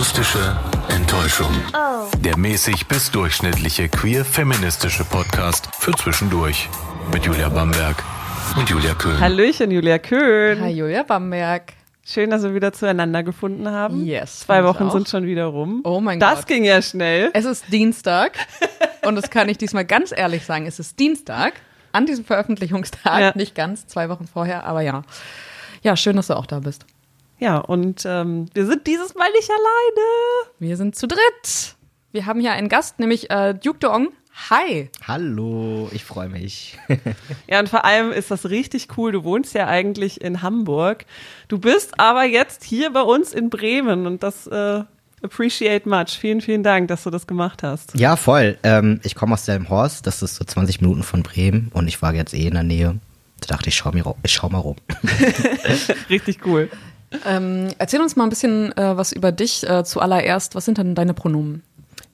Akustische Enttäuschung. Der mäßig bis durchschnittliche queer-feministische Podcast für zwischendurch. Mit Julia Bamberg und Julia Köhn. Hallöchen, Julia Köhn. Hi, Julia Bamberg. Schön, dass wir wieder zueinander gefunden haben. Yes, Zwei Wochen sind schon wieder rum. Oh mein das Gott. ging ja schnell. Es ist Dienstag und das kann ich diesmal ganz ehrlich sagen. Es ist Dienstag an diesem Veröffentlichungstag, Ja. nicht ganz, zwei Wochen vorher, aber ja. Ja, schön, dass du auch da bist. Ja, und ähm, wir sind dieses Mal nicht alleine. Wir sind zu dritt. Wir haben hier einen Gast, nämlich äh, Duke Dong. Hi. Hallo, ich freue mich. Ja, und vor allem ist das richtig cool. Du wohnst ja eigentlich in Hamburg. Du bist aber jetzt hier bei uns in Bremen und das äh, appreciate much. Vielen, vielen Dank, dass du das gemacht hast. ja, voll. Ähm, ich komme aus Delmenhorst, das ist so 20 Minuten von Bremen und ich war jetzt eh in der Nähe. Da dachte ich, schau, mir, ich schau mal rum. Richtig cool. Ähm, erzähl uns mal ein bisschen äh, was über dich äh, zuallererst. Was sind denn deine Pronomen?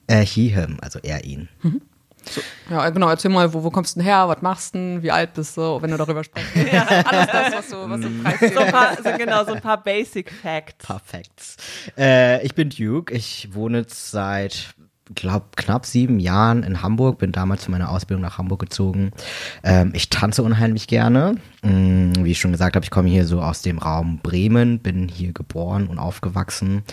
Äh, he, him, also er, ihn. Ja, genau, erzähl mal, wo, wo kommst du denn her, was machst du denn, wie alt bist du, wenn du darüber sprichst. Ja, alles das, was du, was du preisgibst. So ein paar, so genau, so ein paar Basic Facts. Perfekt. Äh, ich bin Duke, ich wohne jetzt seit glaub, knapp sieben Jahren in Hamburg, bin damals für meine Ausbildung nach Hamburg gezogen. Ähm, ich tanze unheimlich gerne. Mm, wie ich schon gesagt habe, ich komme hier so aus dem Raum Bremen, bin hier geboren und aufgewachsen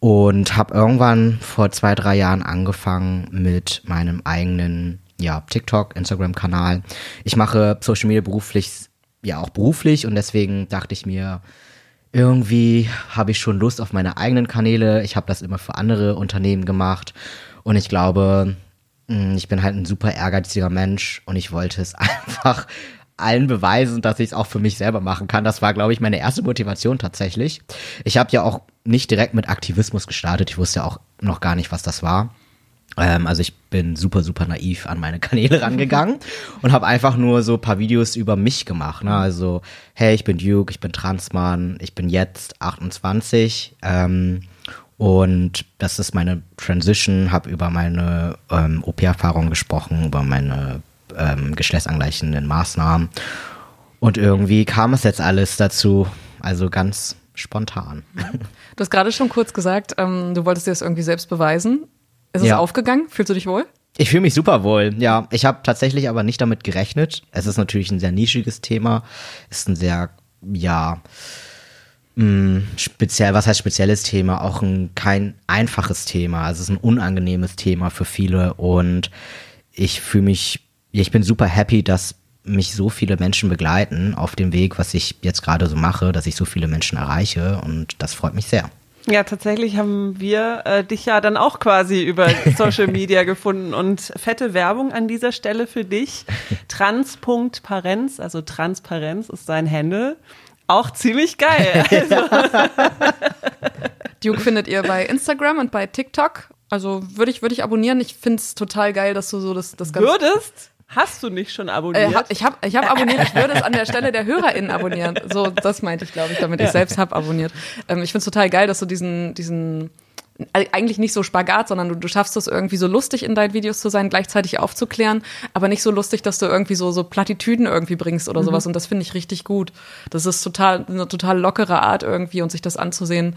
und habe irgendwann vor zwei, drei Jahren angefangen mit meinem eigenen ja, TikTok, Instagram-Kanal. Ich mache Social Media beruflich, ja auch beruflich und deswegen dachte ich mir, irgendwie habe ich schon Lust auf meine eigenen Kanäle. Ich habe das immer für andere Unternehmen gemacht und ich glaube, mh, ich bin halt ein super ehrgeiziger Mensch und ich wollte es einfach allen beweisen, dass ich es auch für mich selber machen kann. Das war, glaube ich, meine erste Motivation tatsächlich. Ich habe ja auch nicht direkt mit Aktivismus gestartet. Ich wusste ja auch noch gar nicht, was das war. Ähm, also ich bin super, super naiv an meine Kanäle rangegangen und habe einfach nur so ein paar Videos über mich gemacht. Ne? Also, hey, ich bin Duke, ich bin Transmann, ich bin jetzt 28 ähm, und das ist meine Transition, habe über meine ähm, OP-Erfahrung gesprochen, über meine ähm, geschlechtsangleichenden Maßnahmen und irgendwie kam es jetzt alles dazu, also ganz spontan. Du hast gerade schon kurz gesagt, ähm, du wolltest dir das irgendwie selbst beweisen. Ist es Ja. aufgegangen? Fühlst du dich wohl? Ich fühle mich super wohl, ja. Ich habe tatsächlich aber nicht damit gerechnet. Es ist natürlich ein sehr nischiges Thema. Ist ein sehr, ja, mh, speziell, was heißt spezielles Thema? Auch ein kein einfaches Thema. Also es ist ein unangenehmes Thema für viele und ich fühle mich, ich bin super happy, dass mich so viele Menschen begleiten auf dem Weg, was ich jetzt gerade so mache, dass ich so viele Menschen erreiche und das freut mich sehr. Ja, tatsächlich haben wir äh, dich ja dann auch quasi über Social Media gefunden und fette Werbung an dieser Stelle für dich. Trans.parenz, also Transparenz ist dein Handle. Auch ziemlich geil. Also, Duke findet ihr bei Instagram und bei TikTok. Also würde ich, würde ich abonnieren. Ich finde es total geil, dass du so das, das Ganze. würdest? Hast du nicht schon Äh, abonniert? hab- ich habe ich hab abonniert, ich würde es an der Stelle der HörerInnen abonnieren. So, das meinte ich, glaube ich, damit ich selbst habe abonniert. Ähm, ich finde es total geil, dass du diesen, diesen äh, eigentlich nicht so Spagat, sondern du, du schaffst es irgendwie so lustig in deinen Videos zu sein, gleichzeitig aufzuklären, aber nicht so lustig, dass du irgendwie so, so Plattitüden irgendwie bringst oder sowas. Und das finde ich richtig gut. Das ist total, eine total lockere Art irgendwie und sich das anzusehen.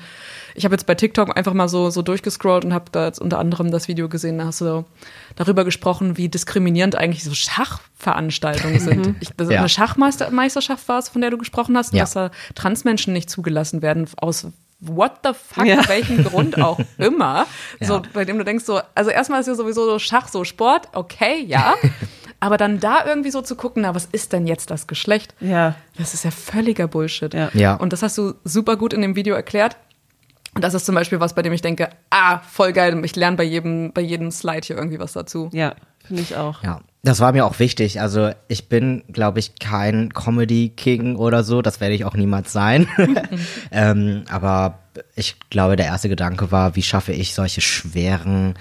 Ich habe jetzt bei TikTok einfach mal so, so durchgescrollt und habe da jetzt unter anderem das Video gesehen, da hast du so darüber gesprochen, wie diskriminierend eigentlich so Schachveranstaltungen sind. Ich, das Ja. Eine Schachmeisterschaft war es, von der du gesprochen hast, Ja. dass da Transmenschen nicht zugelassen werden aus what the fuck, Ja. welchem Grund auch immer. So, Ja. bei dem du denkst so, also erstmal ist ja sowieso so Schach, so Sport, okay, ja. Aber dann da irgendwie so zu gucken, na, was ist denn jetzt das Geschlecht? ja. Das ist ja völliger Bullshit. Ja. Ja. Und das hast du super gut in dem Video erklärt. Und das ist zum Beispiel was, bei dem ich denke, ah, voll geil, ich lerne bei jedem, bei jedem Slide hier irgendwie was dazu. Ja, finde ich auch. Ja, das war mir auch wichtig. Also ich bin, glaube ich, kein Comedy-King oder so. Das werde ich auch niemals sein. ähm, aber ich glaube, der erste Gedanke war, wie schaffe ich solche schweren,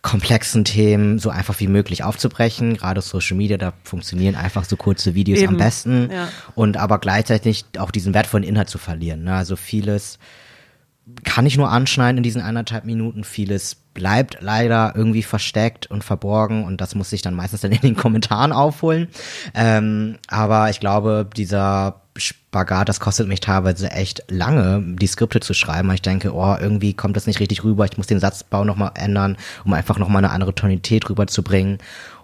komplexen Themen so einfach wie möglich aufzubrechen. Gerade Social Media, da funktionieren einfach so kurze Videos Eben, am besten. ja. Und aber gleichzeitig auch diesen wertvollen Inhalt zu verlieren. Ne? Also vieles kann ich nur anschneiden in diesen eineinhalb Minuten. Vieles bleibt leider irgendwie versteckt und verborgen und das muss ich dann meistens dann in den Kommentaren aufholen. Ähm, aber ich glaube, dieser Spagat, das kostet mich teilweise echt lange, die Skripte zu schreiben, weil ich denke, oh, irgendwie kommt das nicht richtig rüber, ich muss den Satzbau nochmal ändern, um einfach nochmal eine andere Tonalität rüberzubringen.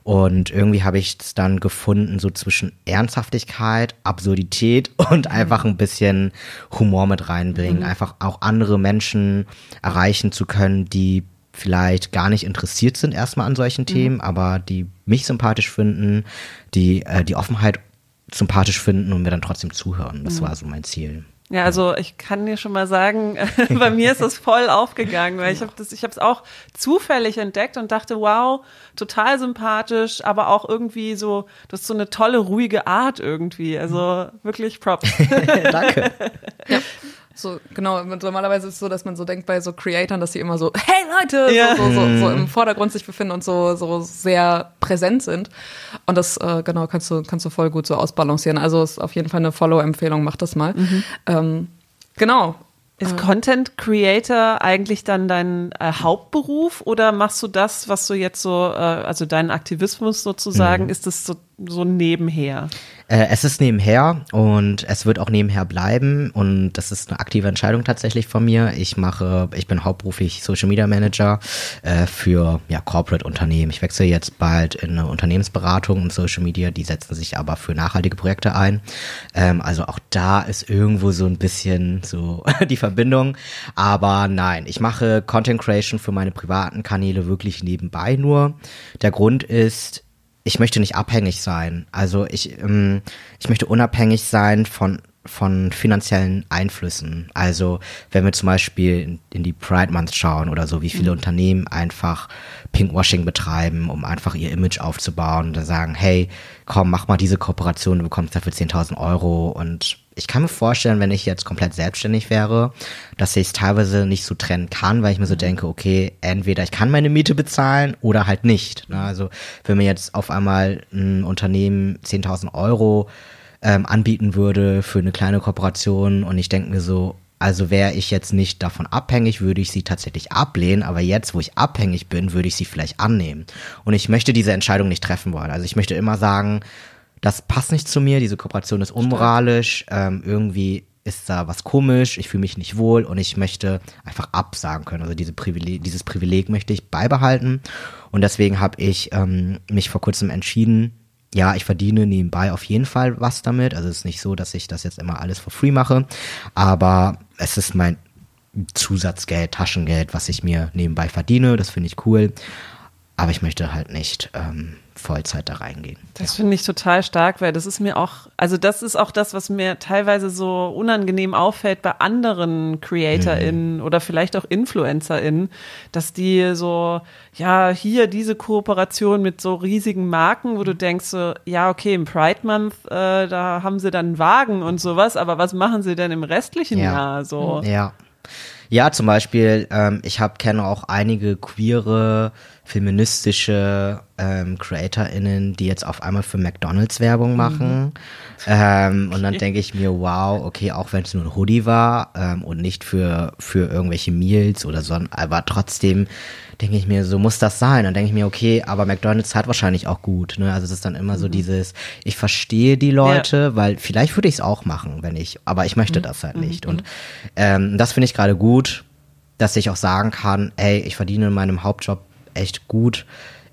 Und irgendwie habe ich es dann gefunden, so zwischen Ernsthaftigkeit, Absurdität und einfach ein bisschen Humor mit reinbringen. Mhm. Einfach auch andere Menschen erreichen zu können, die vielleicht gar nicht interessiert sind erstmal an solchen mhm. Themen, aber die mich sympathisch finden, die äh, die Offenheit sympathisch finden und mir dann trotzdem zuhören. Das mhm. war so mein Ziel. Ja, also ich kann dir schon mal sagen, bei mir ist das voll aufgegangen, weil ich habe das, ich habe es auch zufällig entdeckt und dachte, wow, total sympathisch, aber auch irgendwie so, das ist so eine tolle ruhige Art irgendwie. Also wirklich Props. Danke. Ja. So, genau, normalerweise ist es so, dass man so denkt bei so Creatoren, dass sie immer so, hey Leute, ja. so, so, so, so, im Vordergrund sich befinden und so, so sehr präsent sind. Und das, äh, genau, kannst du, kannst du voll gut so ausbalancieren. Also ist auf jeden Fall eine Follow-Empfehlung, mach das mal. Mhm. Ähm, genau. Ist Content Creator eigentlich dann dein äh, Hauptberuf oder machst du das, was du jetzt so, äh, also deinen Aktivismus sozusagen, mhm. ist das so, so nebenher? Äh, es ist nebenher und es wird auch nebenher bleiben und das ist eine aktive Entscheidung tatsächlich von mir. Ich mache, ich bin hauptberuflich Social Media Manager äh, für ja, Corporate Unternehmen. Ich wechsle jetzt bald in eine Unternehmensberatung im Social Media, die setzen sich aber für nachhaltige Projekte ein. Ähm, also auch da ist irgendwo so ein bisschen so die Verbindung. Aber nein, ich mache Content Creation für meine privaten Kanäle wirklich nebenbei nur. Der Grund ist, ich möchte nicht abhängig sein. Also ich, ähm, ich möchte unabhängig sein von von finanziellen Einflüssen. Also wenn wir zum Beispiel in, in die Pride Month schauen oder so, wie viele mhm. Unternehmen einfach Pinkwashing betreiben, um einfach ihr Image aufzubauen und dann sagen, hey, komm, mach mal diese Kooperation, du bekommst dafür 10.000 Euro und ich kann mir vorstellen, wenn ich jetzt komplett selbstständig wäre, dass ich es teilweise nicht so trennen kann, weil ich mir so mhm. denke, okay, entweder ich kann meine Miete bezahlen oder halt nicht. Ne? Also wenn mir jetzt auf einmal ein Unternehmen 10.000 Euro ähm, anbieten würde für eine kleine Kooperation und ich denke mir so, also wäre ich jetzt nicht davon abhängig, würde ich sie tatsächlich ablehnen, aber jetzt, wo ich abhängig bin, würde ich sie vielleicht annehmen. Und ich möchte diese Entscheidung nicht treffen wollen. Also ich möchte immer sagen, das passt nicht zu mir, diese Kooperation ist unmoralisch, ähm, irgendwie ist da was komisch, ich fühle mich nicht wohl und ich möchte einfach absagen können. Also diese Privileg, dieses Privileg möchte ich beibehalten. Und deswegen habe ich ähm, mich vor kurzem entschieden, ja, ich verdiene nebenbei auf jeden Fall was damit. Also es ist nicht so, dass ich das jetzt immer alles for free mache, aber es ist mein Zusatzgeld, Taschengeld, was ich mir nebenbei verdiene. Das finde ich cool. Aber ich möchte halt nicht ähm, Vollzeit da reingehen. Das finde ich total stark, weil das ist mir auch, also das ist auch das, was mir teilweise so unangenehm auffällt bei anderen CreatorInnen mhm. oder vielleicht auch InfluencerInnen, dass die so, ja, hier diese Kooperation mit so riesigen Marken, wo du denkst so, ja, okay, im Pride Month, äh, da haben sie dann einen Wagen und sowas, aber was machen sie denn im restlichen ja. Jahr so? Ja. Ja, zum Beispiel, ähm, ich habe kenne auch einige queere, feministische ähm, CreatorInnen, die jetzt auf einmal für McDonalds Werbung machen. Mhm. Ähm, und dann denke ich mir, wow, okay, auch wenn es nur ein Hoodie war ähm, und nicht für, für irgendwelche Meals oder so, aber trotzdem denke ich mir, so muss das sein. Dann denke ich mir, okay, aber McDonalds hat wahrscheinlich auch gut. Ne? Also es ist dann immer mhm. so dieses, ich verstehe die Leute, ja. weil vielleicht würde ich es auch machen, wenn ich, aber ich möchte mhm. das halt nicht. Mhm. Und ähm, das finde ich gerade gut, dass ich auch sagen kann, ey, ich verdiene in meinem Hauptjob echt gut.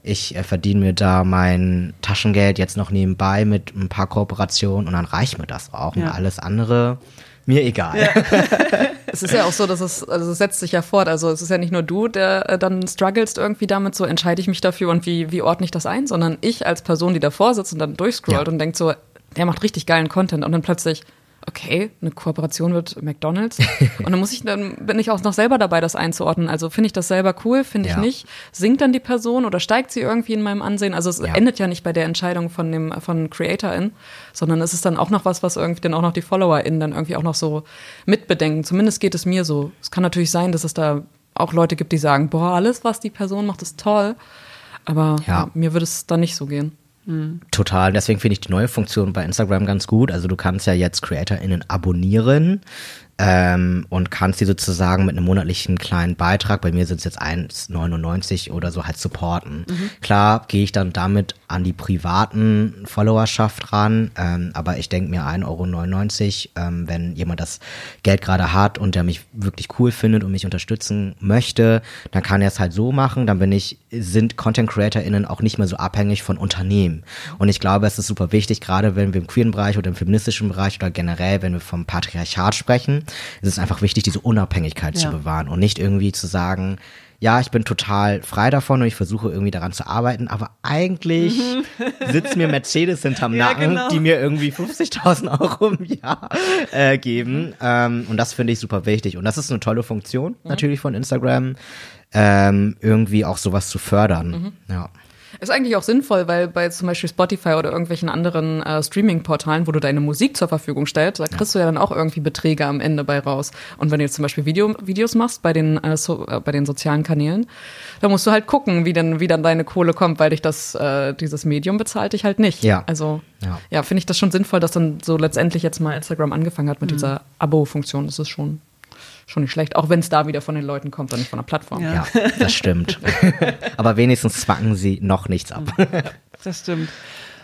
Ich äh, verdiene mir da mein Taschengeld jetzt noch nebenbei mit ein paar Kooperationen und dann reicht mir das auch. Ja. Und alles andere mir egal. Ja. es ist ja auch so, dass es, also es setzt sich ja fort. Also es ist ja nicht nur du, der äh, dann strugglest irgendwie damit, so entscheide ich mich dafür und wie, wie ordne ich das ein, sondern ich als Person, die davor sitzt und dann durchscrollt ja. und denkt so, der macht richtig geilen Content und dann plötzlich, okay, eine Kooperation mit McDonalds. Und dann muss ich, dann bin ich auch noch selber dabei, das einzuordnen. Also finde ich das selber cool, finde ich ja. nicht. Sinkt dann die Person oder steigt sie irgendwie in meinem Ansehen? Also es ja. endet ja nicht bei der Entscheidung von dem, von CreatorIn, sondern es ist dann auch noch was, was irgendwie dann auch noch die FollowerInnen dann irgendwie auch noch so mitbedenken. Zumindest geht es mir so. Es kann natürlich sein, dass es da auch Leute gibt, die sagen, boah, alles, was die Person macht, ist toll. Aber ja. mir würde es dann nicht so gehen. Mhm. Total. Deswegen finde ich die neue Funktion bei Instagram ganz gut. Also du kannst ja jetzt CreatorInnen abonnieren. Ähm, und kannst die sozusagen mit einem monatlichen kleinen Beitrag, bei mir sind es jetzt 1,99 oder so, halt supporten. Mhm. Klar gehe ich dann damit an die privaten Followerschaft ran, ähm, aber ich denke mir 1,99 Euro, ähm, wenn jemand das Geld gerade hat und der mich wirklich cool findet und mich unterstützen möchte, dann kann er es halt so machen, dann bin ich, sind Content CreatorInnen auch nicht mehr so abhängig von Unternehmen. Und ich glaube, es ist super wichtig, gerade wenn wir im queeren Bereich oder im feministischen Bereich oder generell, wenn wir vom Patriarchat sprechen, es ist einfach wichtig, diese Unabhängigkeit ja. zu bewahren und nicht irgendwie zu sagen, ja, ich bin total frei davon und ich versuche irgendwie daran zu arbeiten, aber eigentlich mhm. sitzt mir Mercedes hinterm ja, Nacken, genau. die mir irgendwie 50.000 Euro im Jahr äh, geben. Ähm, und das finde ich super wichtig. Und das ist eine tolle Funktion mhm. natürlich von Instagram, ähm, irgendwie auch sowas zu fördern. Mhm. Ja. Ist eigentlich auch sinnvoll, weil bei zum Beispiel Spotify oder irgendwelchen anderen äh, Streaming-Portalen, wo du deine Musik zur Verfügung stellst, da kriegst ja. du ja dann auch irgendwie Beträge am Ende bei raus. Und wenn du jetzt zum Beispiel Video, Videos machst bei den, äh, so, äh, bei den sozialen Kanälen, dann musst du halt gucken, wie denn, wie dann deine Kohle kommt, weil dich das, äh, dieses Medium bezahlt dich halt nicht. Ja. Also, ja, ja finde ich das schon sinnvoll, dass dann so letztendlich jetzt mal Instagram angefangen hat mit mhm. dieser Abo-Funktion. Das ist schon schon nicht schlecht, auch wenn es da wieder von den Leuten kommt und nicht von der Plattform. Ja, ja das stimmt. Aber wenigstens zwacken sie noch nichts ab. das stimmt.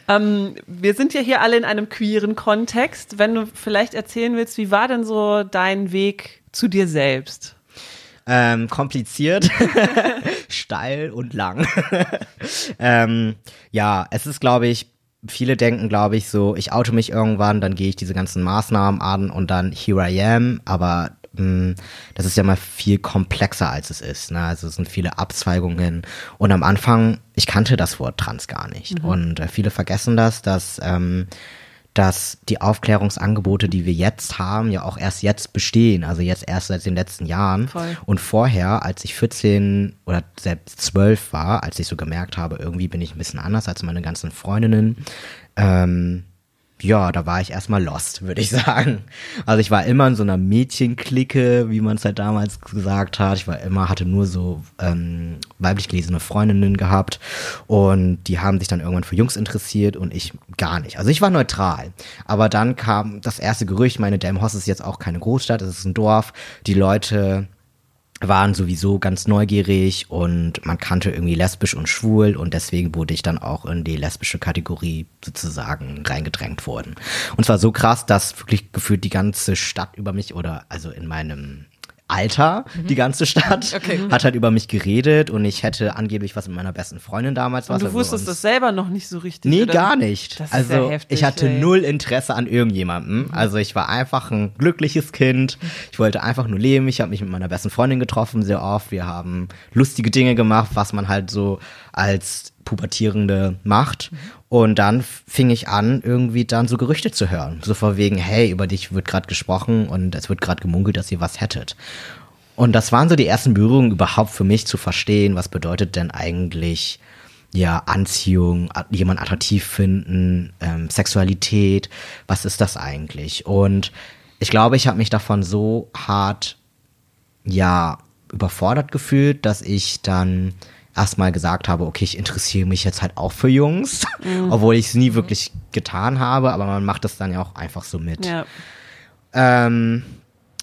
Ähm, wir sind ja hier alle in einem queeren Kontext. Wenn du vielleicht erzählen willst, wie war denn so dein Weg zu dir selbst? Ähm, kompliziert, steil und lang. ähm, ja, es ist, glaube ich, viele denken, glaube ich, so, ich auto mich irgendwann, dann gehe ich diese ganzen Maßnahmen an und dann here I am, aber das ist ja mal viel komplexer als es ist. Ne? Also es sind viele Abzweigungen. Und am Anfang, ich kannte das Wort Trans gar nicht. Mhm. Und äh, viele vergessen das, dass, ähm, dass die Aufklärungsangebote, die wir jetzt haben, ja auch erst jetzt bestehen. Also jetzt erst seit den letzten Jahren. Voll. Und vorher, als ich 14 oder selbst 12 war, als ich so gemerkt habe, irgendwie bin ich ein bisschen anders als meine ganzen Freundinnen, ähm, ja, da war ich erstmal lost, würde ich sagen. Also ich war immer in so einer Mädchenklicke, wie man es halt damals gesagt hat. Ich war immer, hatte nur so ähm, weiblich gelesene Freundinnen gehabt und die haben sich dann irgendwann für Jungs interessiert und ich gar nicht. Also ich war neutral. Aber dann kam das erste Gerücht, meine Delmhorst ist jetzt auch keine Großstadt, es ist ein Dorf. Die Leute waren sowieso ganz neugierig und man kannte irgendwie lesbisch und schwul und deswegen wurde ich dann auch in die lesbische Kategorie sozusagen reingedrängt worden. Und zwar so krass, dass wirklich gefühlt die ganze Stadt über mich oder also in meinem Alter, mhm. die ganze Stadt, okay. hat halt über mich geredet und ich hätte angeblich was mit meiner besten Freundin damals was. Und du also wusstest das selber noch nicht so richtig. Nee, oder? gar nicht. Das also ist ja heftig, ich hatte ey. null Interesse an irgendjemandem. Mhm. Also ich war einfach ein glückliches Kind. Ich wollte einfach nur leben. Ich habe mich mit meiner besten Freundin getroffen sehr oft. Wir haben lustige Dinge gemacht, was man halt so als Pubertierende macht. Und dann fing ich an, irgendwie dann so Gerüchte zu hören. So vor wegen, hey, über dich wird gerade gesprochen und es wird gerade gemunkelt, dass ihr was hättet. Und das waren so die ersten Berührungen überhaupt für mich zu verstehen, was bedeutet denn eigentlich ja Anziehung, jemand attraktiv finden, ähm, Sexualität, was ist das eigentlich? Und ich glaube, ich habe mich davon so hart ja überfordert gefühlt, dass ich dann erstmal gesagt habe, okay, ich interessiere mich jetzt halt auch für Jungs, mhm. obwohl ich es nie wirklich getan habe, aber man macht das dann ja auch einfach so mit. Ja. Ähm,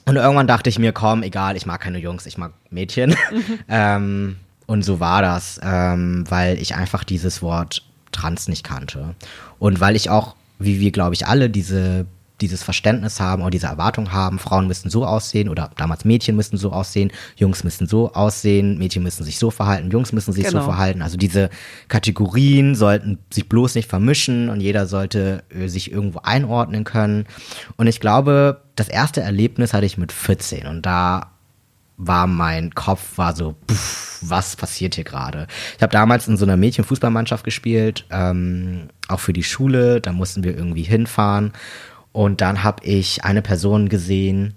und irgendwann dachte ich mir, komm, egal, ich mag keine Jungs, ich mag Mädchen. Mhm. ähm, und so war das, ähm, weil ich einfach dieses Wort trans nicht kannte. Und weil ich auch, wie wir, glaube ich, alle diese dieses Verständnis haben oder diese Erwartung haben, Frauen müssen so aussehen oder damals Mädchen müssen so aussehen, Jungs müssen so aussehen, Mädchen müssen sich so verhalten, Jungs müssen sich genau. so verhalten. Also diese Kategorien sollten sich bloß nicht vermischen und jeder sollte äh, sich irgendwo einordnen können. Und ich glaube, das erste Erlebnis hatte ich mit 14 und da war mein Kopf war so, pff, was passiert hier gerade? Ich habe damals in so einer Mädchenfußballmannschaft gespielt, ähm, auch für die Schule. Da mussten wir irgendwie hinfahren und dann habe ich eine Person gesehen,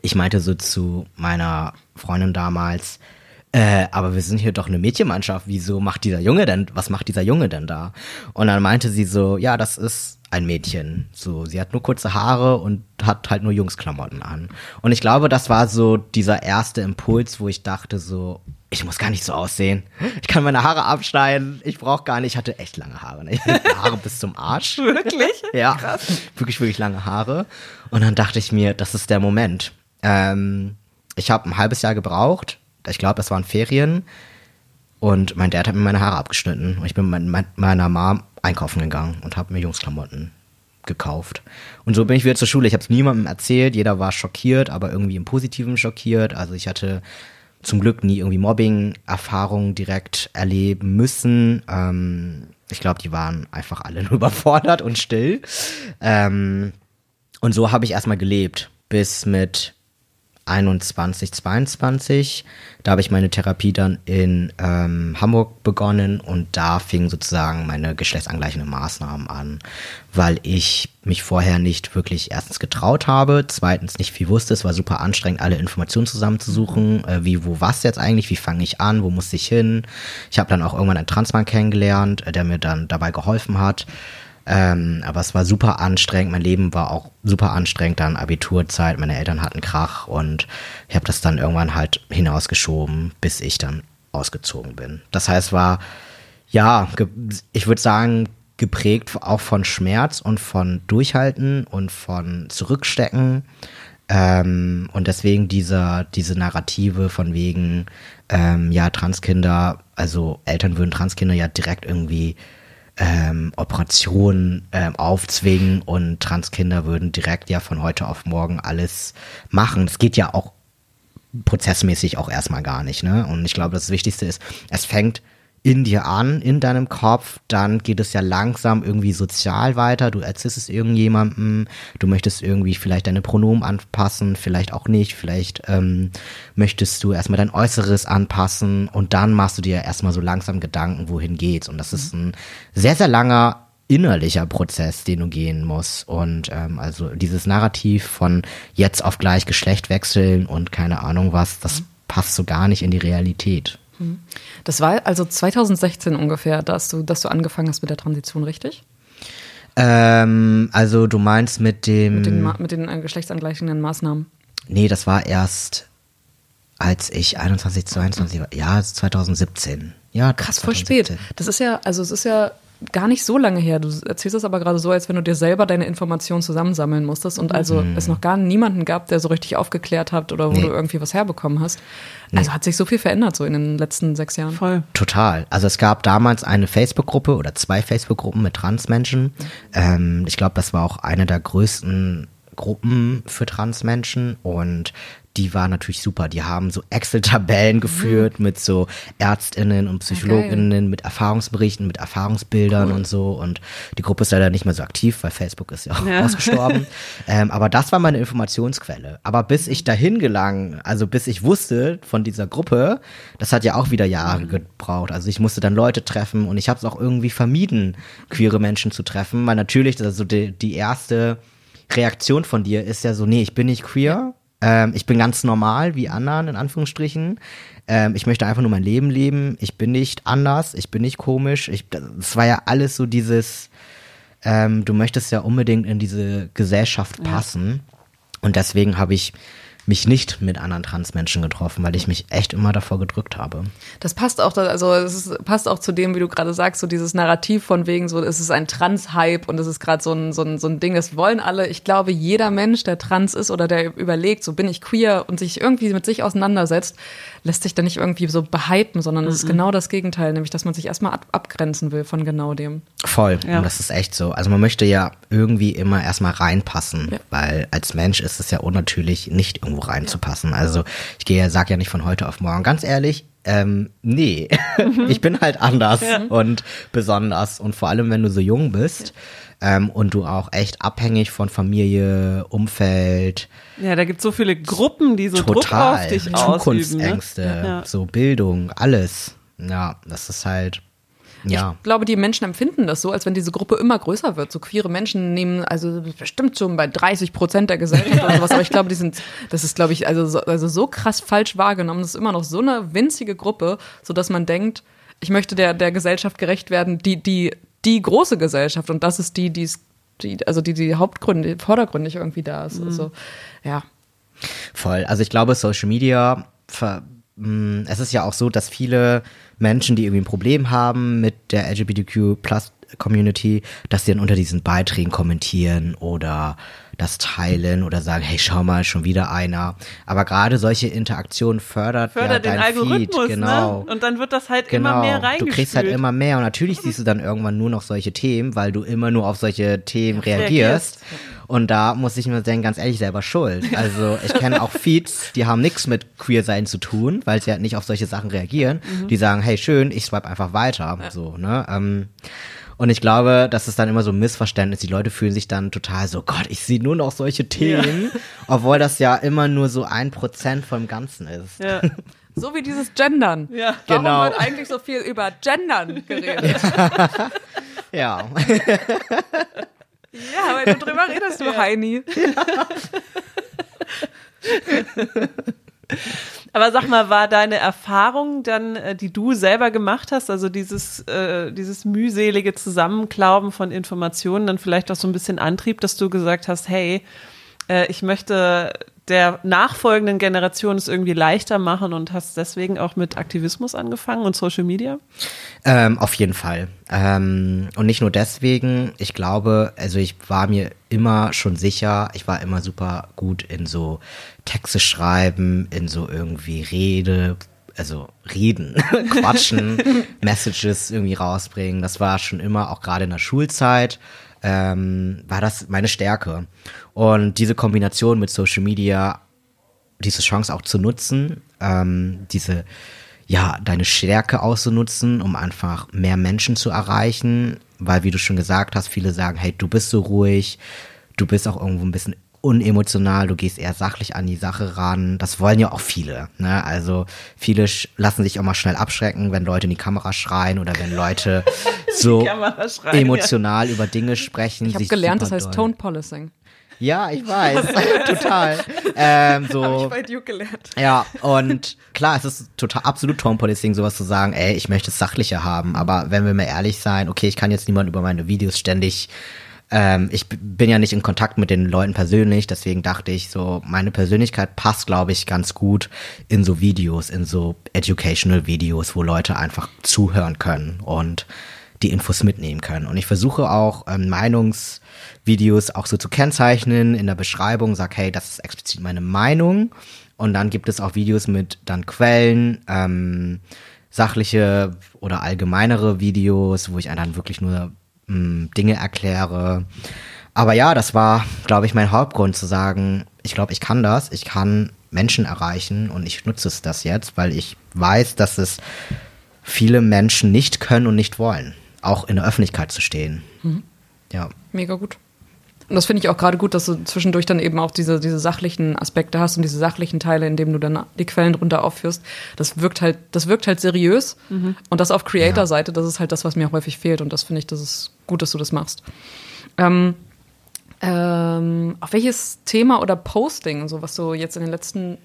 ich meinte so zu meiner Freundin damals, äh, aber wir sind hier doch eine Mädchenmannschaft, wieso macht dieser Junge denn, was macht dieser Junge denn da? Und dann meinte sie so, ja, das ist ein Mädchen. So, sie hat nur kurze Haare und hat halt nur Jungsklamotten an. Und ich glaube, das war so dieser erste Impuls, wo ich dachte so, ich muss gar nicht so aussehen. Ich kann meine Haare abschneiden. Ich brauche gar nicht. Ich hatte echt lange Haare. Ne? Ich hatte Haare bis zum Arsch. Wirklich? Ja. Krass. Wirklich, wirklich lange Haare. Und dann dachte ich mir, das ist der Moment. Ähm, ich habe ein halbes Jahr gebraucht. Ich glaube, es waren Ferien. Und mein Dad hat mir meine Haare abgeschnitten. Und ich bin mit meiner Mom einkaufen gegangen und habe mir Jungsklamotten gekauft. Und so bin ich wieder zur Schule. Ich habe es niemandem erzählt. Jeder war schockiert, aber irgendwie im Positiven schockiert. Also ich hatte zum Glück nie irgendwie Mobbing-Erfahrungen direkt erleben müssen. Ähm, ich glaube, die waren einfach alle nur überfordert und still. Ähm, und so habe ich erstmal gelebt, bis mit 21, 22. Da habe ich meine Therapie dann in ähm, Hamburg begonnen und da fingen sozusagen meine geschlechtsangleichenden Maßnahmen an, weil ich mich vorher nicht wirklich erstens getraut habe, zweitens nicht viel wusste. Es war super anstrengend, alle Informationen zusammenzusuchen, äh, wie, wo, was jetzt eigentlich, wie fange ich an, wo muss ich hin. Ich habe dann auch irgendwann einen Transmann kennengelernt, äh, der mir dann dabei geholfen hat. Ähm, aber es war super anstrengend. Mein Leben war auch super anstrengend. Dann Abiturzeit, meine Eltern hatten Krach und ich habe das dann irgendwann halt hinausgeschoben, bis ich dann ausgezogen bin. Das heißt, war ja, ich würde sagen, geprägt auch von Schmerz und von Durchhalten und von Zurückstecken. Ähm, und deswegen dieser, diese Narrative von wegen, ähm, ja, Transkinder, also Eltern würden Transkinder ja direkt irgendwie ähm, Operationen ähm, aufzwingen und Transkinder würden direkt ja von heute auf morgen alles machen. Das geht ja auch prozessmäßig auch erstmal gar nicht. Ne? Und ich glaube, das Wichtigste ist, es fängt in dir an, in deinem Kopf, dann geht es ja langsam irgendwie sozial weiter, du erzählst es irgendjemandem, du möchtest irgendwie vielleicht deine Pronomen anpassen, vielleicht auch nicht, vielleicht ähm, möchtest du erstmal dein Äußeres anpassen und dann machst du dir erstmal so langsam Gedanken, wohin geht's. Und das ist ein sehr, sehr langer innerlicher Prozess, den du gehen musst. Und ähm, also dieses Narrativ von jetzt auf gleich Geschlecht wechseln und keine Ahnung was, das passt so gar nicht in die Realität. Das war also 2016 ungefähr, dass du, dass du angefangen hast mit der Transition, richtig? Ähm, also du meinst mit dem. Mit den, mit den äh, geschlechtsangleichenden Maßnahmen. Nee, das war erst, als ich 21, 22 war. Ja, 2017. Ja, krass, 2017. voll spät. Das ist ja, also es ist ja gar nicht so lange her. Du erzählst es aber gerade so, als wenn du dir selber deine Informationen zusammensammeln musstest und also mhm. es noch gar niemanden gab, der so richtig aufgeklärt hat oder wo nee. du irgendwie was herbekommen hast. Nee. Also hat sich so viel verändert so in den letzten sechs Jahren. Voll. Total. Also es gab damals eine Facebook-Gruppe oder zwei Facebook-Gruppen mit Transmenschen. Ähm, ich glaube, das war auch eine der größten Gruppen für Transmenschen und die war natürlich super. Die haben so Excel-Tabellen geführt mhm. mit so ÄrztInnen und PsychologInnen, mit Erfahrungsberichten, mit Erfahrungsbildern cool. und so. Und die Gruppe ist leider nicht mehr so aktiv, weil Facebook ist ja auch ja. ausgestorben. ähm, aber das war meine Informationsquelle. Aber bis ich dahin gelang, also bis ich wusste von dieser Gruppe, das hat ja auch wieder Jahre mhm. gebraucht. Also ich musste dann Leute treffen und ich habe es auch irgendwie vermieden, queere Menschen zu treffen, weil natürlich, also die, die erste Reaktion von dir ist ja so, nee, ich bin nicht queer ähm, ich bin ganz normal wie anderen, in Anführungsstrichen. Ähm, ich möchte einfach nur mein Leben leben. Ich bin nicht anders, ich bin nicht komisch. Ich, das war ja alles so dieses, ähm, du möchtest ja unbedingt in diese Gesellschaft passen. Ja. Und deswegen habe ich mich nicht mit anderen Transmenschen getroffen, weil ich mich echt immer davor gedrückt habe. Das passt auch, also es ist, passt auch zu dem, wie du gerade sagst, so dieses Narrativ von wegen so, es ist ein Trans-Hype und es ist gerade so ein, so, ein, so ein Ding, das wollen alle. Ich glaube, jeder Mensch, der trans ist oder der überlegt, so bin ich queer und sich irgendwie mit sich auseinandersetzt, lässt sich da nicht irgendwie so behypen, sondern es mhm. ist genau das Gegenteil, nämlich dass man sich erstmal ab abgrenzen will von genau dem. Voll, ja. und das ist echt so. Also man möchte ja irgendwie immer erstmal reinpassen, ja. weil als Mensch ist es ja unnatürlich, nicht irgendwo reinzupassen. Also ich gehe, sag ja nicht von heute auf morgen. Ganz ehrlich, ähm, nee, ich bin halt anders ja. und besonders. Und vor allem, wenn du so jung bist ähm, und du auch echt abhängig von Familie, Umfeld. Ja, da gibt es so viele Gruppen, die so total, Druck auf dich Zukunftsängste, ausüben, ne? ja. so Bildung, alles. Ja, das ist halt ja. Ich glaube, die Menschen empfinden das so, als wenn diese Gruppe immer größer wird. So queere Menschen nehmen also bestimmt schon bei 30 Prozent der Gesellschaft oder sowas. Aber ich glaube, die sind, das ist, glaube ich, also so, also so krass falsch wahrgenommen. Das ist immer noch so eine winzige Gruppe, sodass man denkt, ich möchte der, der Gesellschaft gerecht werden, die, die, die große Gesellschaft. Und das ist die, die, die also die, die Hauptgründe, vordergründig irgendwie da ist. Mhm. Also, ja. Voll. Also ich glaube, Social Media ver mh, mm, es ist ja auch so, dass viele Menschen, die irgendwie ein Problem haben mit der LGBTQ Plus Community, dass sie dann unter diesen Beiträgen kommentieren oder das teilen oder sagen, hey, schau mal, schon wieder einer. Aber gerade solche Interaktionen fördert, fördert ja den Algorithmus, Feed, ne? genau. Ne? Und dann wird das halt genau. immer mehr reingespült. Du kriegst halt immer mehr und natürlich siehst du dann irgendwann nur noch solche Themen, weil du immer nur auf solche Themen reagierst. reagierst. Und da muss ich mir denken, ganz ehrlich, selber schuld. Also ich kenne auch Feeds, die haben nichts mit Queer-Sein zu tun, weil sie halt nicht auf solche Sachen reagieren. Mhm. Die sagen, hey, schön, ich swipe einfach weiter. Ja. So, ne? Ähm, und ich glaube, das ist dann immer so ein Missverständnis. Die Leute fühlen sich dann total so, Gott, ich sehe nur noch solche Themen, ja. obwohl das ja immer nur so ein Prozent vom Ganzen ist. Ja. So wie dieses Gendern. Ja. Warum genau. wird eigentlich so viel über Gendern geredet? Ja. ja, weil du drüber redest, du ja. Heini. Ja. Aber sag mal, war deine Erfahrung dann, äh, die du selber gemacht hast, also dieses, äh, dieses mühselige Zusammenklauben von Informationen, dann vielleicht auch so ein bisschen Antrieb, dass du gesagt hast, hey, äh, ich möchte der nachfolgenden Generation es irgendwie leichter machen und hast deswegen auch mit Aktivismus angefangen und Social Media? Ähm, auf jeden Fall. Ähm, und nicht nur deswegen, ich glaube, also ich war mir immer schon sicher, ich war immer super gut in so Texte schreiben, in so irgendwie Rede, also reden, quatschen, Messages irgendwie rausbringen. Das war schon immer, auch gerade in der Schulzeit, ähm, war das meine Stärke. Und diese Kombination mit Social Media, diese Chance auch zu nutzen, ähm, diese, ja, deine Stärke auszunutzen, um einfach mehr Menschen zu erreichen, weil, wie du schon gesagt hast, viele sagen, hey, du bist so ruhig, du bist auch irgendwo ein bisschen unemotional, du gehst eher sachlich an die Sache ran. Das wollen ja auch viele. Ne? Also viele lassen sich auch mal schnell abschrecken, wenn Leute in die Kamera schreien oder wenn Leute so emotional ja. über Dinge sprechen. Ich habe gelernt, das heißt doll. Tone Policing. Ja, ich weiß, total. Ähm, so, Hab ich bei Duke gelernt. Ja, und klar, es ist total absolut Tone Policing, sowas zu sagen, ey, ich möchte es sachlicher haben, aber wenn wir mal ehrlich sein, okay, ich kann jetzt niemand über meine Videos ständig ähm, ich bin ja nicht in Kontakt mit den Leuten persönlich, deswegen dachte ich so, meine Persönlichkeit passt, glaube ich, ganz gut in so Videos, in so educational Videos, wo Leute einfach zuhören können und die Infos mitnehmen können. Und ich versuche auch ähm, Meinungsvideos auch so zu kennzeichnen in der Beschreibung, sag, hey, das ist explizit meine Meinung. Und dann gibt es auch Videos mit dann Quellen, ähm, sachliche oder allgemeinere Videos, wo ich dann wirklich nur mh, hm, Dinge erkläre. Aber ja, das war, glaube ich, mein Hauptgrund zu sagen, ich glaube, ich kann das, ich kann Menschen erreichen und ich nutze es das jetzt, weil ich weiß, dass es viele Menschen nicht können und nicht wollen, auch in der Öffentlichkeit zu stehen. Mhm. Ja. Mega gut. Und das finde ich auch gerade gut, dass du zwischendurch dann eben auch diese, diese sachlichen Aspekte hast und diese sachlichen Teile, in denen du dann die Quellen drunter aufführst. Das wirkt halt, das wirkt halt seriös. Mhm. Und das auf Creator-Seite, das ist halt das, was mir häufig fehlt. Und das finde ich, das ist gut, dass du das machst. Ähm, ähm, auf welches Thema oder Posting, so was du jetzt in den letzten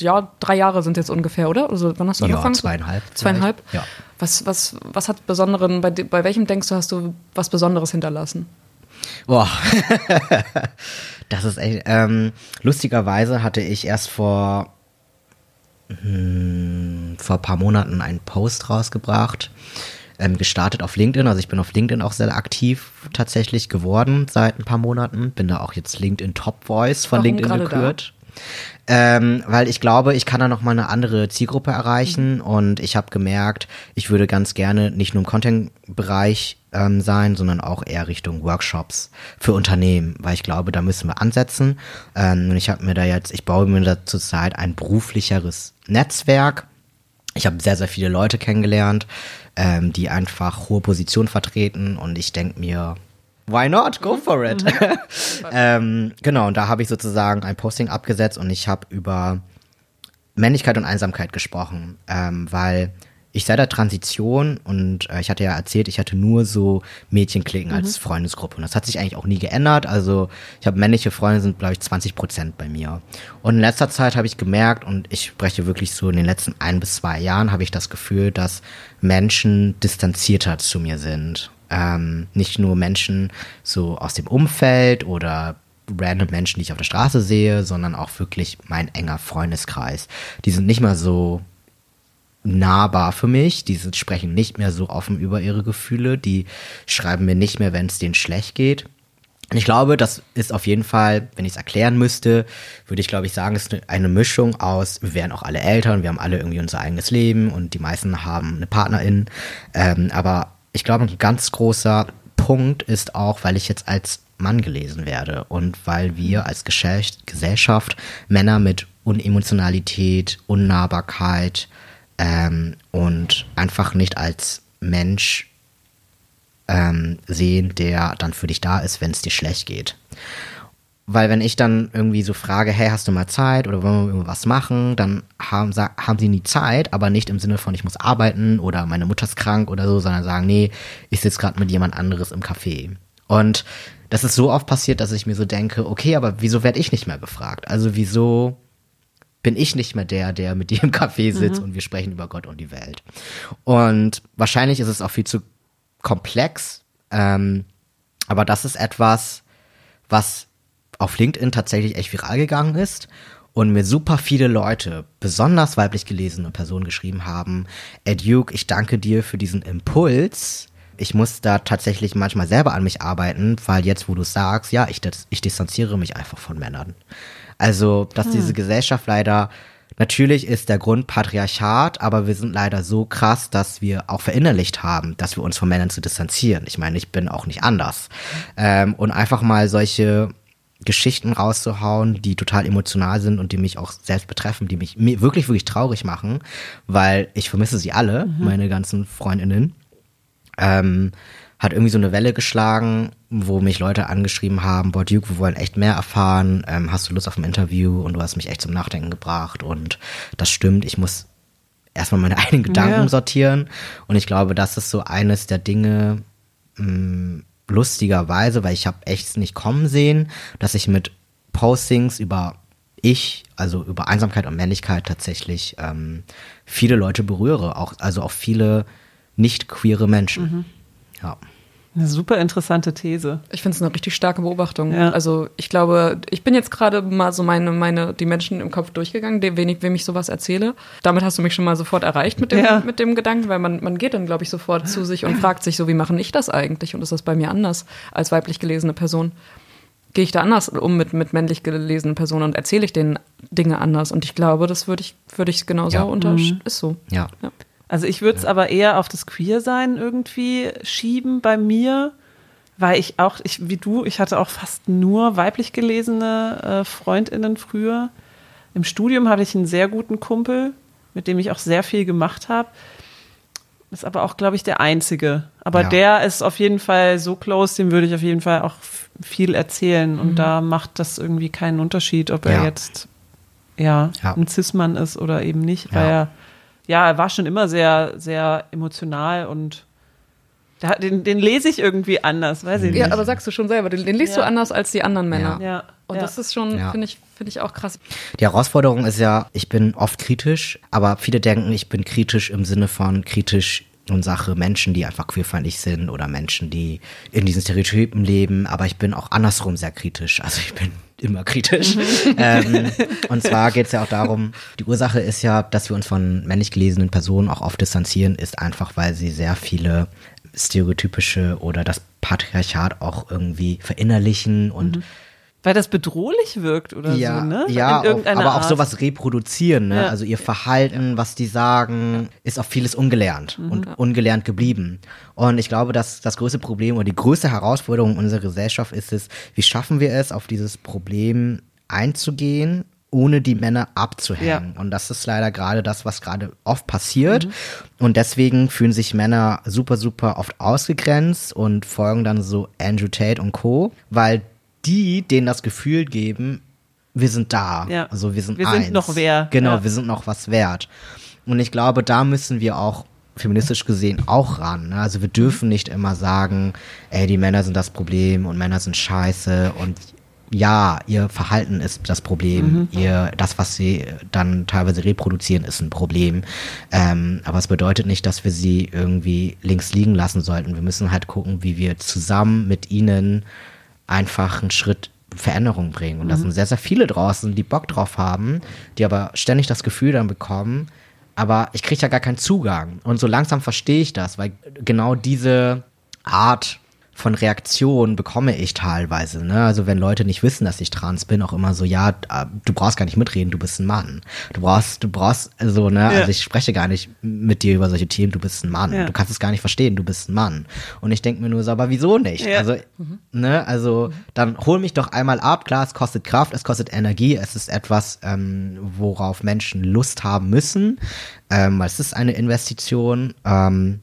ja, drei Jahre sind jetzt ungefähr, oder? Also wann hast du ja, angefangen? Zweieinhalb. Zweieinhalb? Ja. Was, was, was hat besonderen, bei, bei welchem denkst du, hast du was Besonderes hinterlassen? Boah, das ist echt. Ähm, lustigerweise hatte ich erst vor hm, vor ein paar Monaten einen Post rausgebracht, ähm, gestartet auf LinkedIn. Also ich bin auf LinkedIn auch sehr aktiv tatsächlich geworden seit ein paar Monaten. Bin da auch jetzt LinkedIn Top Voice von Warum LinkedIn gekürt. Ähm, weil ich glaube, ich kann da noch mal eine andere Zielgruppe erreichen mhm. und ich habe gemerkt, ich würde ganz gerne nicht nur im Content-Bereich ähm, sein, sondern auch eher Richtung Workshops für Unternehmen, weil ich glaube, da müssen wir ansetzen. Ähm, und ich habe mir da jetzt, ich baue mir da zurzeit ein beruflicheres Netzwerk. Ich habe sehr, sehr viele Leute kennengelernt, ähm, die einfach hohe Positionen vertreten und ich denke mir, why not? Go for it. Mhm. ähm, genau, und da habe ich sozusagen ein Posting abgesetzt und ich habe über Männlichkeit und Einsamkeit gesprochen, ähm, weil ich seit der Transition und äh, ich hatte ja erzählt, ich hatte nur so Mädchenklicken mhm. als Freundesgruppe und das hat sich eigentlich auch nie geändert. Also ich habe männliche Freunde sind glaube ich 20 Prozent bei mir. Und in letzter Zeit habe ich gemerkt und ich spreche wirklich so in den letzten ein bis zwei Jahren habe ich das Gefühl, dass Menschen distanzierter zu mir sind. Ähm, nicht nur Menschen so aus dem Umfeld oder random Menschen, die ich auf der Straße sehe, sondern auch wirklich mein enger Freundeskreis. Die sind nicht mal so nahbar für mich. Die sprechen nicht mehr so offen über ihre Gefühle. Die schreiben mir nicht mehr, wenn es denen schlecht geht. Und ich glaube, das ist auf jeden Fall, wenn ich es erklären müsste, würde ich glaube ich sagen, es ist eine Mischung aus, wir werden auch alle Eltern, wir haben alle irgendwie unser eigenes Leben und die meisten haben eine Partnerin. Ähm, aber ich glaube, ein ganz großer Punkt ist auch, weil ich jetzt als Mann gelesen werde und weil wir als Gesellschaft Männer mit Unemotionalität, Unnahbarkeit ähm, und einfach nicht als Mensch ähm, sehen, der dann für dich da ist, wenn es dir schlecht geht. Weil wenn ich dann irgendwie so frage, hey, hast du mal Zeit oder wollen wir irgendwas machen, dann haben, haben sie nie Zeit, aber nicht im Sinne von, ich muss arbeiten oder meine Mutter ist krank oder so, sondern sagen, nee, ich sitze gerade mit jemand anderes im Café. Und das ist so oft passiert, dass ich mir so denke, okay, aber wieso werde ich nicht mehr gefragt? Also wieso bin ich nicht mehr der, der mit dir im Café sitzt mhm. und wir sprechen über Gott und die Welt. Und wahrscheinlich ist es auch viel zu komplex, ähm, aber das ist etwas, was auf LinkedIn tatsächlich echt viral gegangen ist und mir super viele Leute, besonders weiblich gelesene Personen geschrieben haben, Ed Duke, ich danke dir für diesen Impuls. Ich muss da tatsächlich manchmal selber an mich arbeiten, weil jetzt, wo du sagst, ja, ich, ich distanziere mich einfach von Männern. Also, dass hm. diese Gesellschaft leider Natürlich ist der Grund Patriarchat, aber wir sind leider so krass, dass wir auch verinnerlicht haben, dass wir uns von Männern zu distanzieren. Ich meine, ich bin auch nicht anders. Ähm, und einfach mal solche Geschichten rauszuhauen, die total emotional sind und die mich auch selbst betreffen, die mich wirklich, wirklich traurig machen, weil ich vermisse sie alle, mhm. meine ganzen Freundinnen. Ähm, hat irgendwie so eine Welle geschlagen, wo mich Leute angeschrieben haben, boah Duke, wir wollen echt mehr erfahren, ähm, hast du Lust auf ein Interview und du hast mich echt zum Nachdenken gebracht und das stimmt, ich muss erstmal meine eigenen Gedanken ja. sortieren und ich glaube, das ist so eines der Dinge, mh, mm, lustigerweise, weil ich habe echt nicht kommen sehen, dass ich mit Postings über ich, also über Einsamkeit und Männlichkeit tatsächlich ähm, viele Leute berühre, auch, also auch viele nicht queere Menschen. Mhm. Ja. Eine super interessante These. Ich finde es eine richtig starke Beobachtung. Ja. Also ich glaube, ich bin jetzt gerade mal so meine, meine, die Menschen im Kopf durchgegangen, dem, wem, ich, wem ich sowas erzähle. Damit hast du mich schon mal sofort erreicht mit dem, ja. mit dem Gedanken, weil man, man geht dann, glaube ich, sofort zu sich und fragt sich so, wie mache ich das eigentlich? Und ist das bei mir anders als weiblich gelesene Person? Gehe ich da anders um mit, mit männlich gelesenen Personen und erzähle ich denen Dinge anders? Und ich glaube, das würde ich, würde ich genauso ja. unter, mhm. ist so. ja. ja. Also ich würde es ja. aber eher auf das Queer-Sein irgendwie schieben bei mir, weil ich auch, ich, wie du, ich hatte auch fast nur weiblich gelesene äh, FreundInnen früher. Im Studium hatte ich einen sehr guten Kumpel, mit dem ich auch sehr viel gemacht habe. Ist aber auch, glaube ich, der einzige. Aber ja. der ist auf jeden Fall so close, dem würde ich auf jeden Fall auch viel erzählen. Und mhm. da macht das irgendwie keinen Unterschied, ob er ja. jetzt ja, ja, ein Cis-Mann ist oder eben nicht, weil er ja, er war schon immer sehr, sehr emotional und den, den lese ich irgendwie anders, weiß ich nicht. Ja, aber sagst du schon selber, den, den liest ja. du anders als die anderen Männer. Ja. Und ja. das ist schon, ja. finde ich, finde ich auch krass. Die Herausforderung ist ja, ich bin oft kritisch, aber viele denken, ich bin kritisch im Sinne von kritisch und Sache Menschen, die einfach queerfeindlich sind oder Menschen, die in diesen Stereotypen leben, aber ich bin auch andersrum sehr kritisch. Also ich bin immer kritisch. Mhm. ähm, und zwar geht es ja auch darum, die Ursache ist ja, dass wir uns von männlich gelesenen Personen auch oft distanzieren, ist einfach, weil sie sehr viele stereotypische oder das Patriarchat auch irgendwie verinnerlichen und mhm. Weil das bedrohlich wirkt oder ja, so, ne? Ja, auch, aber Art. auch sowas reproduzieren, ne? Ja. Also ihr Verhalten, was die sagen, ist auch vieles ungelernt mhm, und ungelernt geblieben. Und ich glaube, dass das größte Problem oder die größte Herausforderung unserer Gesellschaft ist es, wie schaffen wir es, auf dieses Problem einzugehen ohne die Männer abzuhängen. Ja. Und das ist leider gerade das, was gerade oft passiert. Mhm. Und deswegen fühlen sich Männer super, super oft ausgegrenzt und folgen dann so Andrew Tate und Co., weil die denen das Gefühl geben, wir sind da. Ja. Also wir sind Wir eins. sind noch wer. Genau, ja. wir sind noch was wert. Und ich glaube, da müssen wir auch feministisch gesehen auch ran. Ne? Also wir dürfen nicht immer sagen, ey, die Männer sind das Problem und Männer sind scheiße und ja, ihr Verhalten ist das Problem, mhm. ihr, das, was sie dann teilweise reproduzieren, ist ein Problem. Ähm, aber es bedeutet nicht, dass wir sie irgendwie links liegen lassen sollten. Wir müssen halt gucken, wie wir zusammen mit ihnen einfach einen Schritt Veränderung bringen. Und mhm. da sind sehr, sehr viele draußen, die Bock drauf haben, die aber ständig das Gefühl dann bekommen, aber ich kriege ja gar keinen Zugang. Und so langsam verstehe ich das, weil genau diese Art von Reaktion bekomme ich teilweise. Ne? Also wenn Leute nicht wissen, dass ich trans bin, auch immer so, ja, äh, du brauchst gar nicht mitreden, du bist ein Mann. Du brauchst, du brauchst, also, ne, ja. also ich spreche gar nicht mit dir über solche Themen, du bist ein Mann. Ja. Du kannst es gar nicht verstehen, du bist ein Mann. Und ich denke mir nur so, aber wieso nicht? Ja. Also, mhm. ne, also dann hol mich doch einmal ab, klar, es kostet Kraft, es kostet Energie, es ist etwas, ähm, worauf Menschen Lust haben müssen, ähm, weil es ist eine Investition. Ähm,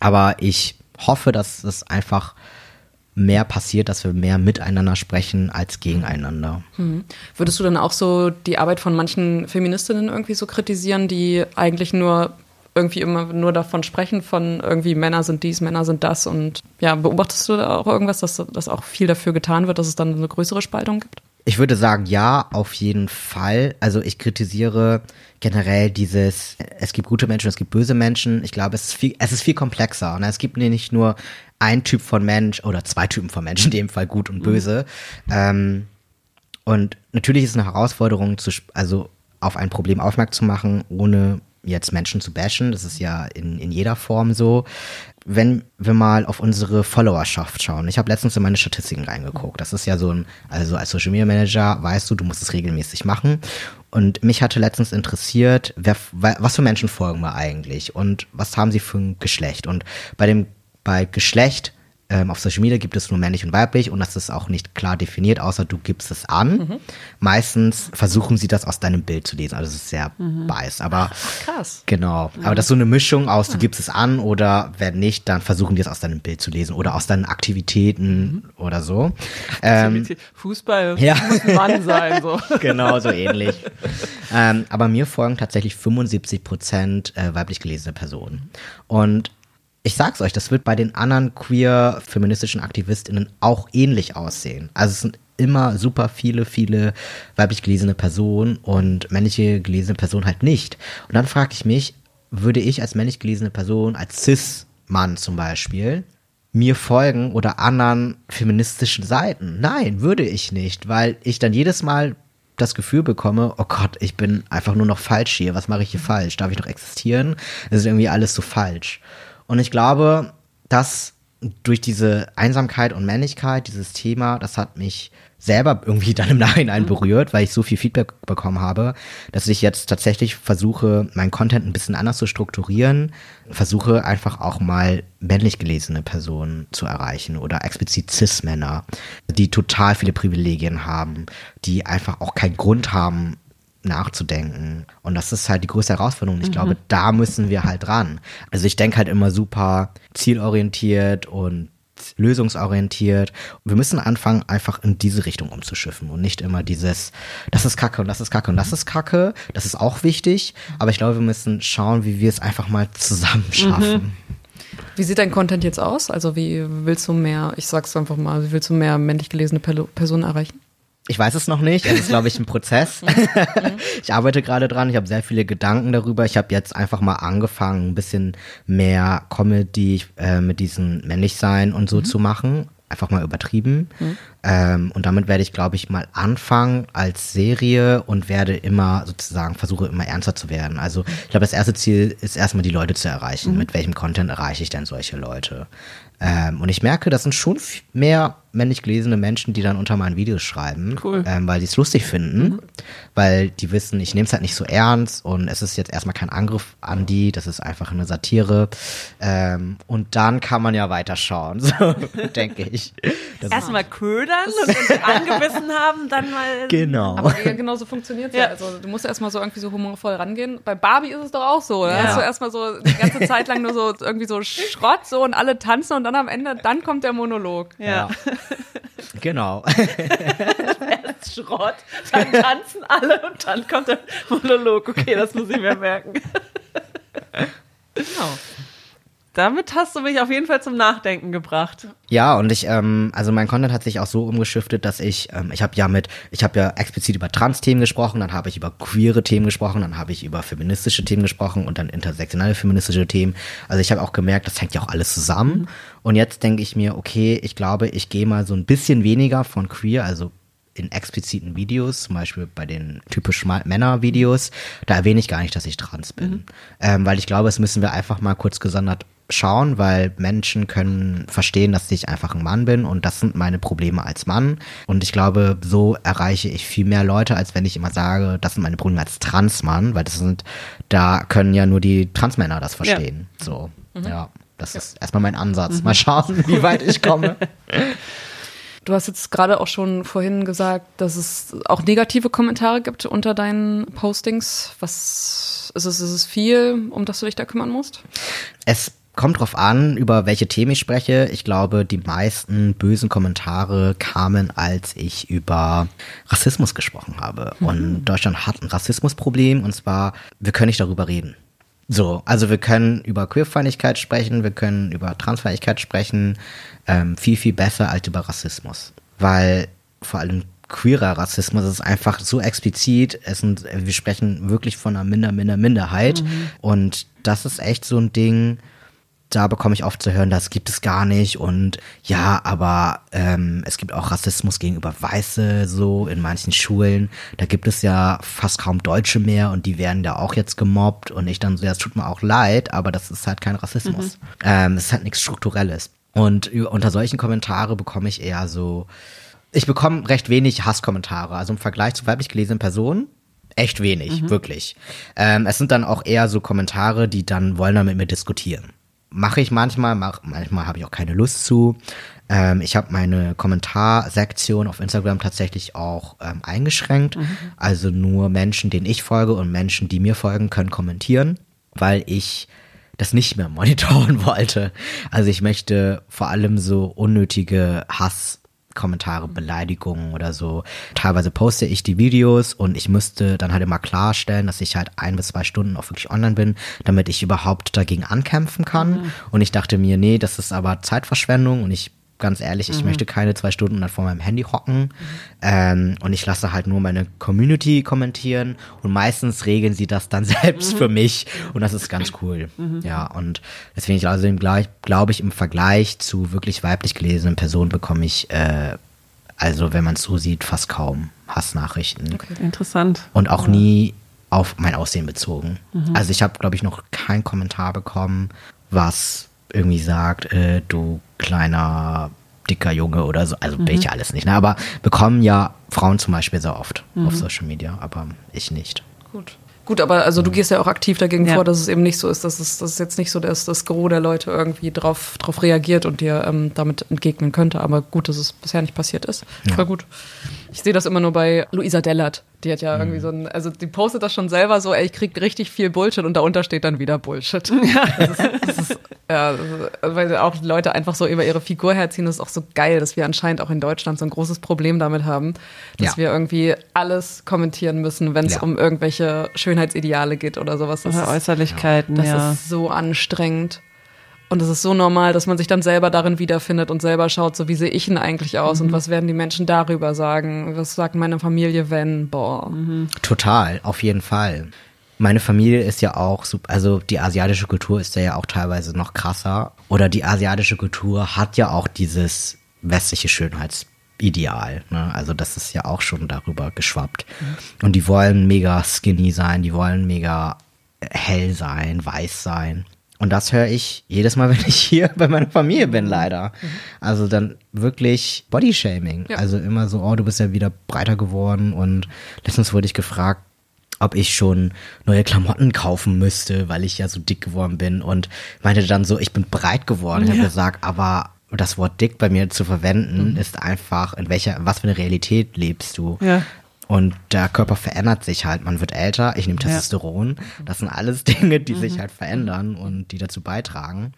aber ich hoffe, dass es einfach mehr passiert, dass wir mehr miteinander sprechen als gegeneinander. Hm. Würdest du dann auch so die Arbeit von manchen Feministinnen irgendwie so kritisieren, die eigentlich nur irgendwie immer nur davon sprechen, von irgendwie Männer sind dies, Männer sind das und ja, beobachtest du da auch irgendwas, dass, dass auch viel dafür getan wird, dass es dann eine größere Spaltung gibt? Ich würde sagen, ja, auf jeden Fall. Also ich kritisiere generell dieses, es gibt gute Menschen, es gibt böse Menschen. Ich glaube, es ist viel, es ist viel komplexer. Und ne? es gibt nicht nur ein Typ von Mensch oder zwei Typen von Menschen, in dem Fall gut und mhm. böse. Mhm. Ähm, und natürlich ist es eine Herausforderung, zu, also auf ein Problem aufmerksam zu machen, ohne jetzt Menschen zu bashen. Das ist ja in, in jeder Form so wenn wir mal auf unsere Followerschaft schauen. Ich habe letztens in meine Statistiken reingeguckt. Das ist ja so ein, also als Social Media Manager weißt du, du musst es regelmäßig machen. Und mich hatte letztens interessiert, wer, was für Menschen folgen wir eigentlich und was haben sie für ein Geschlecht? Und bei dem, bei Geschlecht ähm, auf Social Media gibt es nur männlich und weiblich und das ist auch nicht klar definiert, außer du gibst es an. Mhm. Meistens versuchen sie das aus deinem Bild zu lesen, also es ist sehr mhm. biased, aber krass. Genau, mhm. aber das ist so eine Mischung aus, du gibst es an oder wenn nicht, dann versuchen die es aus deinem Bild zu lesen oder aus deinen Aktivitäten mhm. oder so. Ähm, Fußball ja. muss ein Mann sein, so. genau, so ähnlich. ähm, aber mir folgen tatsächlich 75 Prozent äh, weiblich gelesene Personen und ich sag's euch, das wird bei den anderen queer feministischen AktivistInnen auch ähnlich aussehen. Also es sind immer super viele, viele weiblich gelesene Personen und männliche gelesene Personen halt nicht. Und dann frage ich mich, würde ich als männlich gelesene Person, als Cis-Mann zum Beispiel, mir folgen oder anderen feministischen Seiten? Nein, würde ich nicht, weil ich dann jedes Mal das Gefühl bekomme, oh Gott, ich bin einfach nur noch falsch hier. Was mache ich hier falsch? Darf ich noch existieren? Es ist irgendwie alles so falsch. Und ich glaube, dass durch diese Einsamkeit und Männlichkeit, dieses Thema, das hat mich selber irgendwie dann im Nachhinein mhm. berührt, weil ich so viel Feedback bekommen habe, dass ich jetzt tatsächlich versuche, meinen Content ein bisschen anders zu strukturieren, versuche einfach auch mal männlich gelesene Personen zu erreichen oder explizit Cis-Männer, die total viele Privilegien haben, die einfach auch keinen Grund haben, nachzudenken. Und das ist halt die größte Herausforderung. Ich mhm. glaube, da müssen wir halt dran. Also ich denke halt immer super zielorientiert und lösungsorientiert. Wir müssen anfangen, einfach in diese Richtung umzuschiffen und nicht immer dieses, das ist Kacke und das ist Kacke und das ist Kacke. Das ist auch wichtig. Aber ich glaube, wir müssen schauen, wie wir es einfach mal zusammen schaffen. Mhm. Wie sieht dein Content jetzt aus? Also wie willst du mehr, ich sag's einfach mal, wie willst du mehr männlich gelesene Personen erreichen? Ich weiß es noch nicht. Es ist, glaube ich, ein Prozess. ich arbeite gerade dran. Ich habe sehr viele Gedanken darüber. Ich habe jetzt einfach mal angefangen, ein bisschen mehr Comedy äh, mit diesem Männlichsein und so mhm. zu machen. Einfach mal übertrieben. Mhm. Ähm, und damit werde ich, glaube ich, mal anfangen als Serie und werde immer sozusagen versuche immer ernster zu werden. Also ich glaube, das erste Ziel ist erstmal die Leute zu erreichen. Mhm. Mit welchem Content erreiche ich denn solche Leute? Ähm, und ich merke, das sind schon mehr männlich gelesene Menschen, die dann unter meinen Videos schreiben, cool. ähm, weil die es lustig finden, mhm. weil die wissen, ich nehme es halt nicht so ernst und es ist jetzt erstmal kein Angriff an die, das ist einfach eine Satire. Ähm, und dann kann man ja weiterschauen, so denke ich. Erstmal ködern und wenn sie angebissen haben, dann mal. Genau. Aber ja, genau so funktioniert ja. ja. Also du musst erstmal so irgendwie so humorvoll rangehen. Bei Barbie ist es doch auch so. Ja. Hast du erstmal so die ganze Zeit lang nur so irgendwie so Schrott so und alle tanzen und dann am Ende, dann kommt der Monolog. ja. ja. Genau. Erst Schrott, dann tanzen alle und dann kommt der Monolog. Okay, das muss ich mir merken. Genau. Damit hast du mich auf jeden Fall zum Nachdenken gebracht. Ja, und ich, ähm, also mein Content hat sich auch so umgeschiftet, dass ich, ähm, ich habe ja mit, ich habe ja explizit über Trans-Themen gesprochen, dann habe ich über queere Themen gesprochen, dann habe ich über feministische Themen gesprochen und dann intersektionale feministische Themen. Also ich habe auch gemerkt, das hängt ja auch alles zusammen. Mhm. Und jetzt denke ich mir, okay, ich glaube, ich gehe mal so ein bisschen weniger von queer, also in expliziten Videos, zum Beispiel bei den typisch Männer-Videos, da erwähne ich gar nicht, dass ich trans bin. Mhm. Ähm, weil ich glaube, es müssen wir einfach mal kurz gesondert schauen, weil Menschen können verstehen, dass ich einfach ein Mann bin und das sind meine Probleme als Mann. Und ich glaube, so erreiche ich viel mehr Leute, als wenn ich immer sage, das sind meine Probleme als Transmann, weil das sind, da können ja nur die Transmänner das verstehen. Ja. So, mhm. ja. Das ja. ist erstmal mein Ansatz. Mhm. Mal schauen, wie weit ich komme. Du hast jetzt gerade auch schon vorhin gesagt, dass es auch negative Kommentare gibt unter deinen Postings. Was ist es? Ist es viel, um das du dich da kümmern musst? Es kommt drauf an, über welche Themen ich spreche. Ich glaube, die meisten bösen Kommentare kamen, als ich über Rassismus gesprochen habe. Mhm. Und Deutschland hat ein Rassismusproblem und zwar, wir können nicht darüber reden. So, also wir können über Queerfeindlichkeit sprechen, wir können über Transfeindlichkeit sprechen, ähm, viel, viel besser als über Rassismus. Weil vor allem queerer Rassismus ist einfach so explizit. Es sind, wir sprechen wirklich von einer Minder, Minder, Minderheit. Mhm. Und das ist echt so ein Ding, da bekomme ich oft zu hören, das gibt es gar nicht und ja, aber ähm, es gibt auch Rassismus gegenüber Weiße so in manchen Schulen. Da gibt es ja fast kaum Deutsche mehr und die werden da auch jetzt gemobbt und ich dann so, ja, es tut mir auch leid, aber das ist halt kein Rassismus. Mhm. Ähm, es ist halt nichts Strukturelles. Und unter solchen Kommentare bekomme ich eher so, ich bekomme recht wenig Hasskommentare. Also im Vergleich zu weiblich gelesenen Personen echt wenig, mhm. wirklich. Ähm, es sind dann auch eher so Kommentare, die dann wollen dann mit mir diskutieren mache ich manchmal, mach, manchmal habe ich auch keine Lust zu. Ähm, ich habe meine Kommentarsektion auf Instagram tatsächlich auch ähm, eingeschränkt. Mhm. Also nur Menschen, denen ich folge und Menschen, die mir folgen, können kommentieren, weil ich das nicht mehr monitoren wollte. Also ich möchte vor allem so unnötige Hass Kommentare, Beleidigungen oder so. Teilweise poste ich die Videos und ich müsste dann halt immer klarstellen, dass ich halt ein bis zwei Stunden auch wirklich online bin, damit ich überhaupt dagegen ankämpfen kann. Mhm. Und ich dachte mir, nee, das ist aber Zeitverschwendung und ich ganz ehrlich, ich mhm. möchte keine zwei Stunden dann vor meinem Handy hocken. Mhm. Ähm, und ich lasse halt nur meine Community kommentieren und meistens regeln sie das dann selbst mhm. für mich. Und das ist ganz cool. Mhm. Ja, und deswegen, ich also glaube ich, im Vergleich zu wirklich weiblich gelesenen Personen bekomme ich, äh, also wenn man es so sieht, fast kaum Hassnachrichten. Okay. Interessant. Und auch ja. nie auf mein Aussehen bezogen. Mhm. Also ich habe, glaube ich, noch keinen Kommentar bekommen, was irgendwie sagt, äh, du kleiner, dicker Junge oder so. Also mhm. bin ich alles nicht. Ne? Aber bekommen ja Frauen zum Beispiel sehr oft mhm. auf Social Media, aber ich nicht. Gut. Gut, aber also du gehst ja auch aktiv dagegen ja. vor, dass es eben nicht so ist, dass es, dass es jetzt nicht so dass das Gros der Leute irgendwie drauf, drauf reagiert und dir ähm, damit entgegnen könnte. Aber gut, dass es bisher nicht passiert ist. Ja. Voll gut. Ich sehe das immer nur bei Luisa Dellert. Die hat ja mhm. irgendwie so ein, also die postet das schon selber so, ey, ich krieg richtig viel Bullshit und darunter steht dann wieder Bullshit. Ja. Das ist, das ist, ja, weil auch Leute einfach so über ihre Figur herziehen, das ist auch so geil, dass wir anscheinend auch in Deutschland so ein großes Problem damit haben, dass ja. wir irgendwie alles kommentieren müssen, wenn es ja. um irgendwelche Schönheitsideale geht oder sowas. Das oder Äußerlichkeiten. Das ist so anstrengend. Und es ist so normal, dass man sich dann selber darin wiederfindet und selber schaut, so wie sehe ich denn eigentlich aus mhm. und was werden die Menschen darüber sagen? Was sagt meine Familie, wenn? Boah. Mhm. Total, auf jeden Fall. Meine Familie ist ja auch, also die asiatische Kultur ist ja auch teilweise noch krasser. Oder die asiatische Kultur hat ja auch dieses westliche Schönheitsideal. Ne? Also das ist ja auch schon darüber geschwappt. Mhm. Und die wollen mega skinny sein, die wollen mega hell sein, weiß sein. Und das höre ich jedes Mal, wenn ich hier bei meiner Familie bin, leider. Mhm. Also dann wirklich Bodyshaming. Ja. Also immer so, oh, du bist ja wieder breiter geworden. Und letztens wurde ich gefragt, ob ich schon neue Klamotten kaufen müsste, weil ich ja so dick geworden bin. Und meinte dann so, ich bin breit geworden. Ja. Ich habe gesagt, aber das Wort dick bei mir zu verwenden, mhm. ist einfach, in welcher, was für eine Realität lebst du? Ja. Und der Körper verändert sich halt. Man wird älter, ich nehme Testosteron. Das sind alles Dinge, die mhm. sich halt verändern und die dazu beitragen.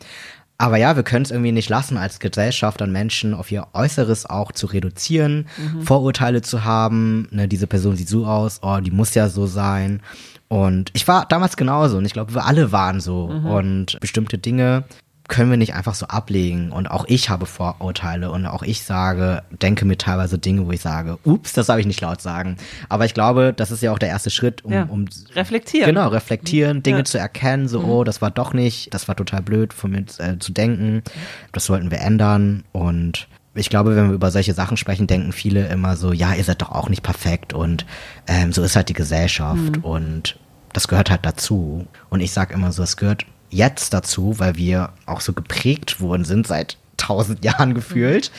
Aber ja, wir können es irgendwie nicht lassen, als Gesellschaft an Menschen auf ihr Äußeres auch zu reduzieren, mhm. Vorurteile zu haben. Ne, diese Person sieht so aus, oh, die muss ja so sein. Und ich war damals genauso und ich glaube, wir alle waren so. Mhm. Und bestimmte Dinge können wir nicht einfach so ablegen. Und auch ich habe Vorurteile und auch ich sage, denke mir teilweise Dinge, wo ich sage, ups, das darf ich nicht laut sagen. Aber ich glaube, das ist ja auch der erste Schritt, um, ja. um reflektieren. Genau, reflektieren, Dinge ja. zu erkennen, so, mhm. oh, das war doch nicht, das war total blöd von mir äh, zu denken. Das sollten wir ändern und ich glaube, wenn wir über solche Sachen sprechen, denken viele immer so, ja, ihr seid doch auch nicht perfekt und ähm, so ist halt die Gesellschaft mhm. und das gehört halt dazu. Und ich sage immer so, es gehört jetzt dazu, weil wir auch so geprägt worden sind seit tausend Jahren gefühlt.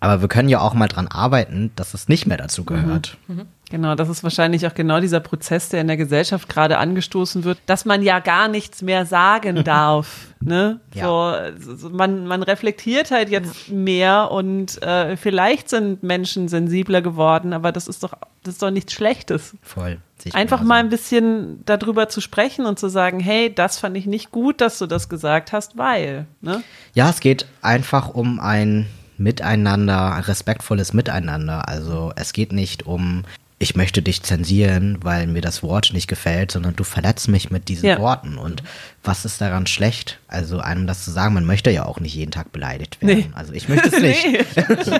Aber wir können ja auch mal dran arbeiten, dass es nicht mehr dazu gehört. Mhm. Mhm. Genau, das ist wahrscheinlich auch genau dieser Prozess, der in der Gesellschaft gerade angestoßen wird, dass man ja gar nichts mehr sagen darf. ne? Ja. So, man, man reflektiert halt jetzt mehr und äh, vielleicht sind Menschen sensibler geworden, aber das ist doch, das ist doch nichts Schlechtes. Voll. Einfach mal ein bisschen darüber zu sprechen und zu sagen, hey, das fand ich nicht gut, dass du das gesagt hast, weil. Ne? Ja, es geht einfach um ein Miteinander, ein respektvolles Miteinander. Also es geht nicht um ich möchte dich zensieren, weil mir das Wort nicht gefällt, sondern du verletzt mich mit diesen ja. Worten. Und was ist daran schlecht? Also einem das zu sagen, man möchte ja auch nicht jeden Tag beleidigt werden. Nee. Also ich möchte es nicht.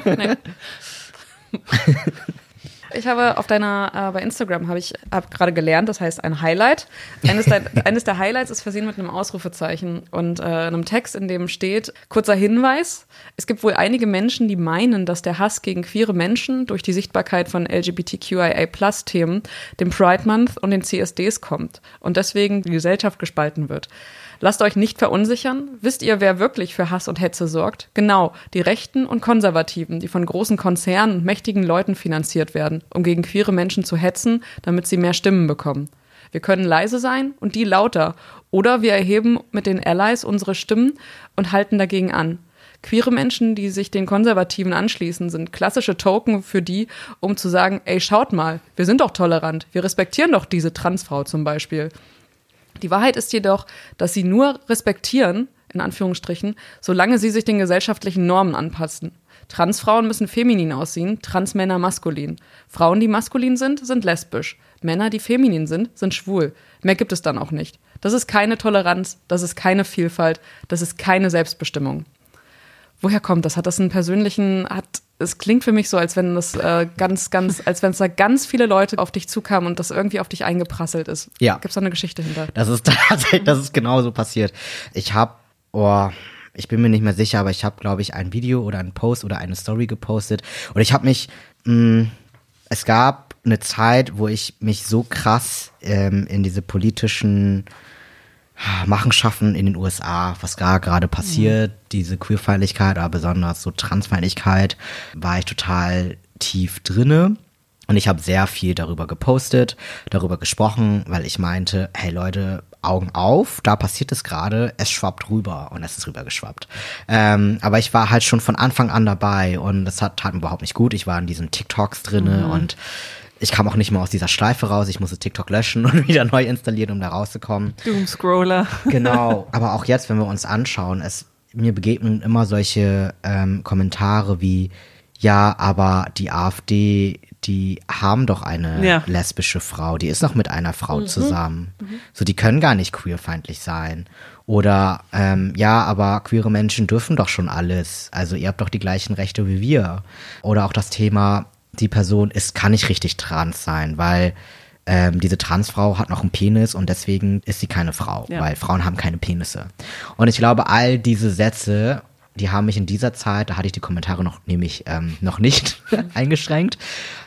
nee. Ich habe auf deiner, äh, bei Instagram habe ich hab gerade gelernt, das heißt ein Highlight. Eines der, eines der Highlights ist versehen mit einem Ausrufezeichen und äh, einem Text, in dem steht, kurzer Hinweis, es gibt wohl einige Menschen, die meinen, dass der Hass gegen queere Menschen durch die Sichtbarkeit von LGBTQIA-Plus-Themen, dem Pride Month und den CSDs kommt und deswegen die Gesellschaft gespalten wird. Lasst euch nicht verunsichern. Wisst ihr, wer wirklich für Hass und Hetze sorgt? Genau, die Rechten und Konservativen, die von großen Konzernen und mächtigen Leuten finanziert werden, um gegen queere Menschen zu hetzen, damit sie mehr Stimmen bekommen. Wir können leise sein und die lauter. Oder wir erheben mit den Allies unsere Stimmen und halten dagegen an. Queere Menschen, die sich den Konservativen anschließen, sind klassische Token für die, um zu sagen, ey, schaut mal, wir sind doch tolerant, wir respektieren doch diese Transfrau zum Beispiel. Die Wahrheit ist jedoch, dass sie nur respektieren, in Anführungsstrichen, solange sie sich den gesellschaftlichen Normen anpassen. Transfrauen müssen feminin aussehen, Transmänner maskulin. Frauen, die maskulin sind, sind lesbisch. Männer, die feminin sind, sind schwul. Mehr gibt es dann auch nicht. Das ist keine Toleranz, das ist keine Vielfalt, das ist keine Selbstbestimmung. Woher kommt das? Hat das einen persönlichen, hat es klingt für mich so, als wenn das äh, ganz, ganz, als wenn es da ganz viele Leute auf dich zukamen und das irgendwie auf dich eingeprasselt ist. Ja. Gibt es da eine Geschichte hinter? Das ist tatsächlich, das ist genauso passiert. Ich habe, oh, ich bin mir nicht mehr sicher, aber ich habe, glaube ich, ein Video oder einen Post oder eine Story gepostet und ich habe mich, mh, mm, es gab eine Zeit, wo ich mich so krass ähm, in diese politischen Machenschaften in den USA, was da gerade passiert, mhm. diese Queerfeindlichkeit, aber besonders so Transfeindlichkeit, war ich total tief drinne. Und ich habe sehr viel darüber gepostet, darüber gesprochen, weil ich meinte, hey Leute, Augen auf, da passiert es gerade, es schwappt rüber und es ist rübergeschwappt. Ähm, aber ich war halt schon von Anfang an dabei und das hat, tat mir überhaupt nicht gut. Ich war in diesen TikToks drinne mhm. und ich kam auch nicht mehr aus dieser Schleife raus. Ich musste TikTok löschen und wieder neu installieren, um da rauszukommen. Doomscroller. Genau. Aber auch jetzt, wenn wir uns anschauen, es, mir begegnen immer solche ähm, Kommentare wie, ja, aber die AfD, die haben doch eine ja. lesbische Frau, die ist noch mit einer Frau mhm. zusammen. Mhm. So, die können gar nicht queerfeindlich sein. Oder ähm, ja, aber queere Menschen dürfen doch schon alles. Also ihr habt doch die gleichen Rechte wie wir. Oder auch das Thema, die Person ist, kann nicht richtig trans sein, weil ähm, diese Transfrau hat noch einen Penis und deswegen ist sie keine Frau, ja. weil Frauen haben keine Penisse. Und ich glaube, all diese Sätze, die haben mich in dieser Zeit, da hatte ich die Kommentare noch nämlich ähm, noch nicht eingeschränkt,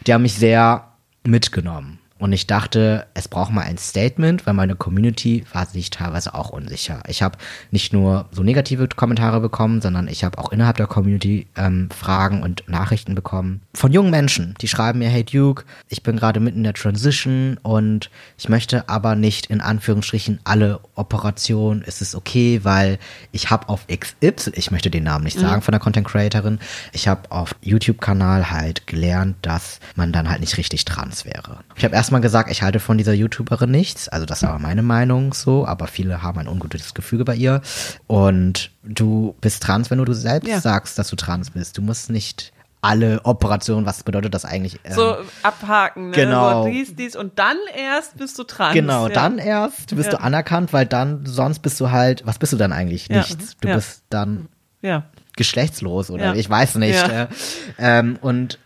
die haben mich sehr mitgenommen. Und ich dachte, es braucht mal ein Statement, weil meine Community war sich teilweise auch unsicher. Ich habe nicht nur so negative Kommentare bekommen, sondern ich habe auch innerhalb der Community ähm, Fragen und Nachrichten bekommen von jungen Menschen, die schreiben mir, hey Duke, ich bin gerade mitten in der Transition und ich möchte aber nicht in Anführungsstrichen alle Operationen. Ist es okay, weil ich habe auf XY, ich möchte den Namen nicht sagen mhm. von der Content Creatorin, ich habe auf YouTube-Kanal halt gelernt, dass man dann halt nicht richtig trans wäre. Ich habe erstmal gesagt, ich halte von dieser YouTuberin nichts. Also das ist aber meine Meinung so, aber viele haben ein ungutes Gefühl bei ihr. Und du bist trans, wenn du, du selbst ja. sagst, dass du trans bist. Du musst nicht alle Operationen, was bedeutet das eigentlich? Ähm, so abhaken, ne? Genau. So dies, dies und dann erst bist du trans. Genau, ja. dann erst bist ja. du anerkannt, weil dann, sonst bist du halt, was bist du dann eigentlich? Nichts. Du bist dann geschlechtslos oder ich weiß nicht. Äh, ähm, und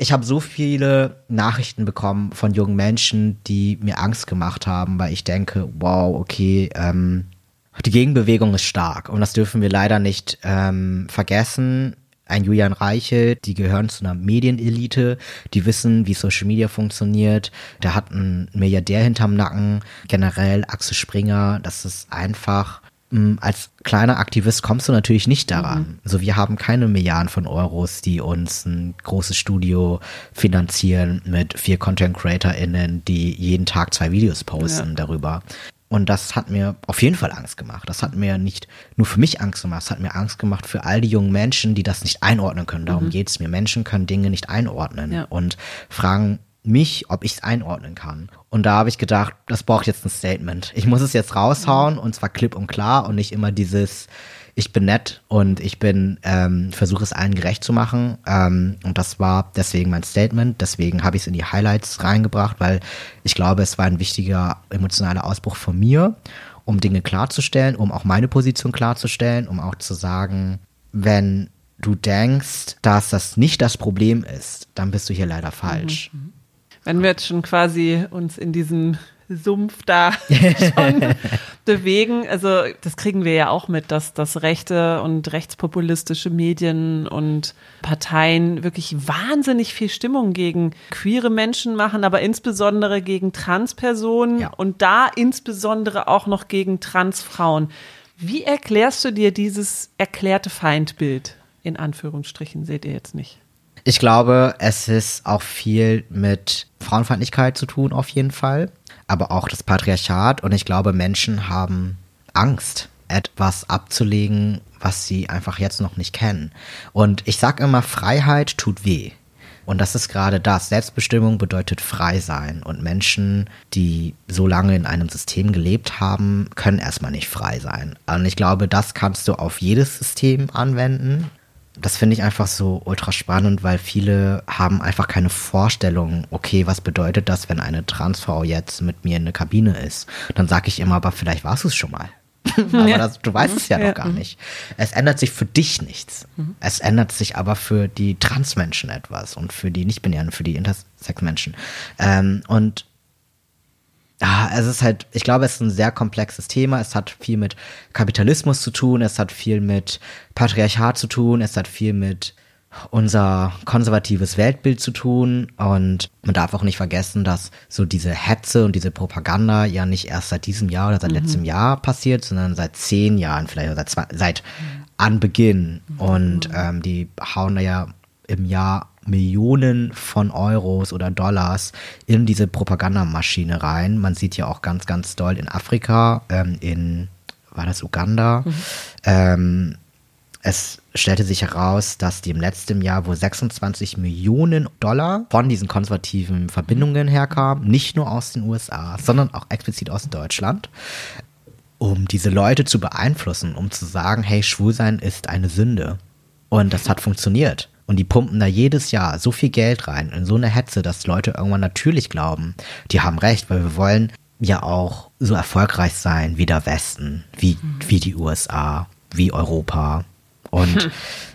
ich habe so viele Nachrichten bekommen von jungen Menschen, die mir Angst gemacht haben, weil ich denke, wow, okay, ähm, die Gegenbewegung ist stark und das dürfen wir leider nicht ähm, vergessen. ein Julian Reiche, die gehören zu einer Medienelite, die wissen, wie Social Media funktioniert. Der hat einen Milliardär hinterm Nacken, generell Axel Springer, das ist einfach als kleiner Aktivist kommst du natürlich nicht daran. Mhm. Also wir haben keine Milliarden von Euros, die uns ein großes Studio finanzieren mit vier Content CreatorInnen, die jeden Tag zwei Videos posten ja. darüber. Und das hat mir auf jeden Fall Angst gemacht. Das hat mir nicht nur für mich Angst gemacht, es hat mir Angst gemacht für all die jungen Menschen, die das nicht einordnen können. Darum mhm. geht es mir. Menschen können Dinge nicht einordnen ja. und fragen mich, ob ich es einordnen kann. Und da habe ich gedacht, das braucht jetzt ein Statement. Ich muss es jetzt raushauen und zwar klipp und klar und nicht immer dieses, ich bin nett und ich bin, ähm, versuche es allen gerecht zu machen. Ähm, und das war deswegen mein Statement. Deswegen habe ich es in die Highlights reingebracht, weil ich glaube, es war ein wichtiger emotionaler Ausbruch von mir, um Dinge klarzustellen, um auch meine Position klarzustellen, um auch zu sagen, wenn du denkst, dass das nicht das Problem ist, dann bist du hier leider falsch. Mhm. Wenn wir jetzt schon quasi uns in diesem Sumpf da schon bewegen. Also das kriegen wir ja auch mit, dass, dass rechte und rechtspopulistische Medien und Parteien wirklich wahnsinnig viel Stimmung gegen queere Menschen machen, aber insbesondere gegen Transpersonen ja. und da insbesondere auch noch gegen Transfrauen. Wie erklärst du dir dieses erklärte Feindbild? In Anführungsstrichen seht ihr jetzt nicht. Ich glaube, es ist auch viel mit Frauenfeindlichkeit zu tun, auf jeden Fall. Aber auch das Patriarchat. Und ich glaube, Menschen haben Angst, etwas abzulegen, was sie einfach jetzt noch nicht kennen. Und ich sage immer, Freiheit tut weh. Und das ist gerade das. Selbstbestimmung bedeutet frei sein. Und Menschen, die so lange in einem System gelebt haben, können erstmal nicht frei sein. Und ich glaube, das kannst du auf jedes System anwenden das finde ich einfach so ultra spannend, weil viele haben einfach keine Vorstellung, okay, was bedeutet das, wenn eine Transfrau jetzt mit mir in der Kabine ist? Dann sage ich immer, aber vielleicht warst du es schon mal. aber ja. das, du weißt es ja, ja noch gar mhm. nicht. Es ändert sich für dich nichts. Mhm. Es ändert sich aber für die Transmenschen etwas und für die Nicht-Binären, für die Intersex-Menschen. Ähm, und ja, es ist halt, ich glaube, es ist ein sehr komplexes Thema. Es hat viel mit Kapitalismus zu tun, es hat viel mit Patriarchat zu tun, es hat viel mit unser konservatives Weltbild zu tun. Und man darf auch nicht vergessen, dass so diese Hetze und diese Propaganda ja nicht erst seit diesem Jahr oder seit mhm. letztem Jahr passiert, sondern seit zehn Jahren vielleicht oder seit, seit Anbeginn. Und ähm, die hauen da ja im Jahr Millionen von Euros oder Dollars in diese Propagandamaschine rein. Man sieht ja auch ganz, ganz doll in Afrika, ähm, in, war das Uganda? Mhm. Ähm, es stellte sich heraus, dass die im letzten Jahr wohl 26 Millionen Dollar von diesen konservativen Verbindungen herkamen, nicht nur aus den USA, sondern auch explizit aus Deutschland, um diese Leute zu beeinflussen, um zu sagen, hey, Schwulsein ist eine Sünde. Und das hat funktioniert. Und die pumpen da jedes Jahr so viel Geld rein in so eine Hetze, dass Leute irgendwann natürlich glauben, die haben recht, weil wir wollen ja auch so erfolgreich sein wie der Westen, wie, wie die USA, wie Europa. Und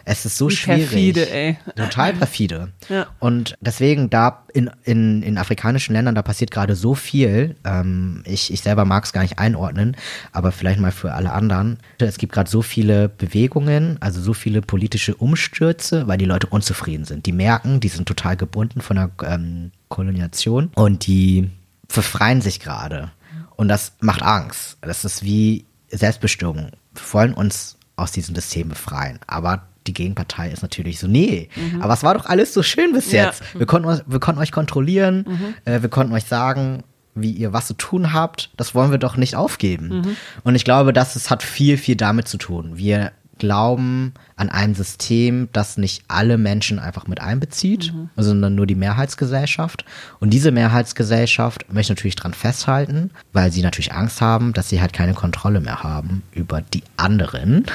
es ist so Wie schwierig. Perfide, ey. Total perfide. Ja. Und deswegen da in, in, in afrikanischen Ländern, da passiert gerade so viel. Ähm, ich, ich selber mag es gar nicht einordnen, aber vielleicht mal für alle anderen. Es gibt gerade so viele Bewegungen, also so viele politische Umstürze, weil die Leute unzufrieden sind. Die merken, die sind total gebunden von der ähm, Koloniation und die verfreien sich gerade. Und das macht Angst. Das ist wie Selbstbestimmung. Wir wollen uns aus diesem System befreien. Aber die Gegenpartei ist natürlich so, nee, mhm. aber es war doch alles so schön bis jetzt. Ja. Wir, konnten, wir konnten euch kontrollieren, mhm. äh, wir konnten euch sagen, wie ihr was zu tun habt. Das wollen wir doch nicht aufgeben. Mhm. Und ich glaube, das es hat viel, viel damit zu tun. Wir glauben an ein System, das nicht alle Menschen einfach mit einbezieht, mhm. sondern nur die Mehrheitsgesellschaft. Und diese Mehrheitsgesellschaft möchte natürlich dran festhalten, weil sie natürlich Angst haben, dass sie halt keine Kontrolle mehr haben über die anderen,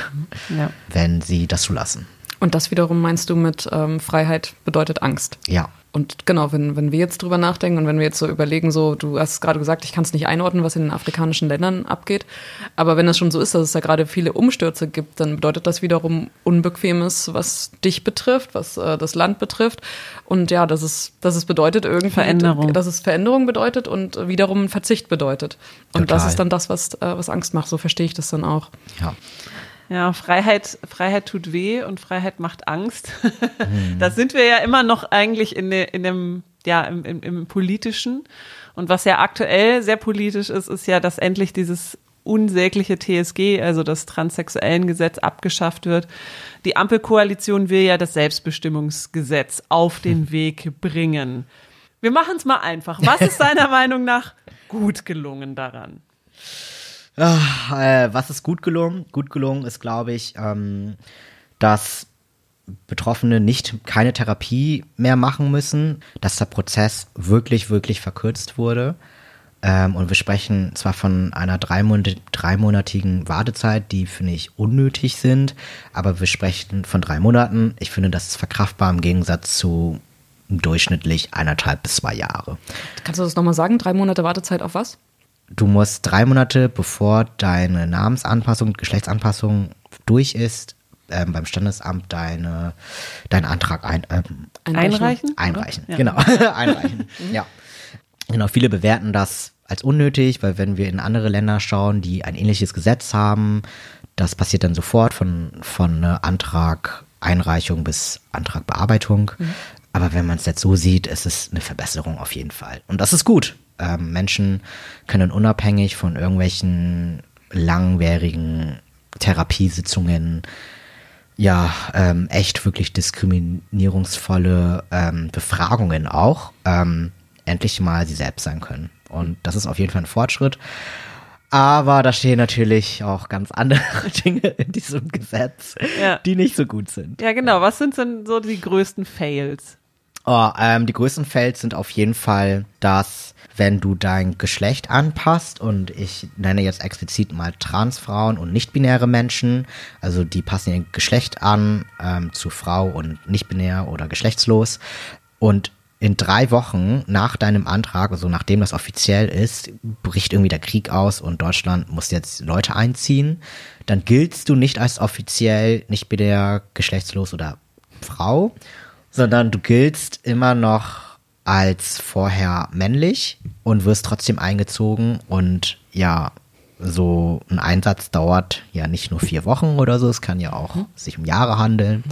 ja. wenn sie das zulassen. Und das wiederum meinst du mit ähm, Freiheit bedeutet Angst? Ja. Und genau, wenn, wenn wir jetzt drüber nachdenken und wenn wir jetzt so überlegen, so, du hast gerade gesagt, ich kann es nicht einordnen, was in den afrikanischen Ländern abgeht. Aber wenn es schon so ist, dass es da gerade viele Umstürze gibt, dann bedeutet das wiederum Unbequemes, was dich betrifft, was äh, das Land betrifft. Und ja, dass es, dass es bedeutet irgendwie, Veränderung. dass es Veränderung bedeutet und wiederum Verzicht bedeutet. Und Total. das ist dann das, was, äh, was Angst macht. So verstehe ich das dann auch. Ja. Ja, Freiheit, Freiheit tut weh und Freiheit macht Angst. Mhm. Da sind wir ja immer noch eigentlich in, de, in dem, ja, im, im, im politischen. Und was ja aktuell sehr politisch ist, ist ja, dass endlich dieses unsägliche TSG, also das Transsexuellengesetz, abgeschafft wird. Die Ampelkoalition will ja das Selbstbestimmungsgesetz auf den hm. Weg bringen. Wir machen es mal einfach. Was ist deiner Meinung nach gut gelungen daran? Ach, äh, was ist gut gelungen? Gut gelungen ist, glaube ich, ähm, dass Betroffene nicht keine Therapie mehr machen müssen, dass der Prozess wirklich, wirklich verkürzt wurde. Ähm, und wir sprechen zwar von einer dreimonatigen Wartezeit, die, finde ich, unnötig sind, aber wir sprechen von drei Monaten. Ich finde, das ist verkraftbar im Gegensatz zu durchschnittlich eineinhalb bis zwei Jahre. Kannst du das nochmal sagen? Drei Monate Wartezeit auf was? Du musst drei Monate, bevor deine Namensanpassung, Geschlechtsanpassung durch ist, ähm, beim Standesamt deine, deinen Antrag ein, ähm, einreichen. Einreichen, ja. genau. einreichen. ja. Genau, viele bewerten das als unnötig, weil wenn wir in andere Länder schauen, die ein ähnliches Gesetz haben, das passiert dann sofort von, von Antrag Einreichung bis Antragbearbeitung. Mhm. Aber wenn man es jetzt so sieht, ist es eine Verbesserung auf jeden Fall. Und das ist gut. Ähm, Menschen können unabhängig von irgendwelchen langwierigen Therapiesitzungen ja ähm, echt wirklich diskriminierungsvolle ähm, Befragungen auch ähm, endlich mal sie selbst sein können. Und das ist auf jeden Fall ein Fortschritt. Aber da stehen natürlich auch ganz andere Dinge in diesem Gesetz, ja. die nicht so gut sind. Ja, genau. Was sind denn so die größten Fails? Oh, ähm, die größten Fails sind auf jeden Fall, dass wenn du dein Geschlecht anpasst und ich nenne jetzt explizit mal Transfrauen und nicht-binäre Menschen, also die passen ihr Geschlecht an ähm, zu Frau und nicht-binär oder geschlechtslos. Und in drei Wochen nach deinem Antrag, also nachdem das offiziell ist, bricht irgendwie der Krieg aus und Deutschland muss jetzt Leute einziehen, dann giltst du nicht als offiziell nicht binär, geschlechtslos oder Frau, sondern du giltst immer noch als vorher männlich und wirst trotzdem eingezogen und ja, so ein Einsatz dauert ja nicht nur vier Wochen oder so, es kann ja auch mhm. sich um Jahre handeln.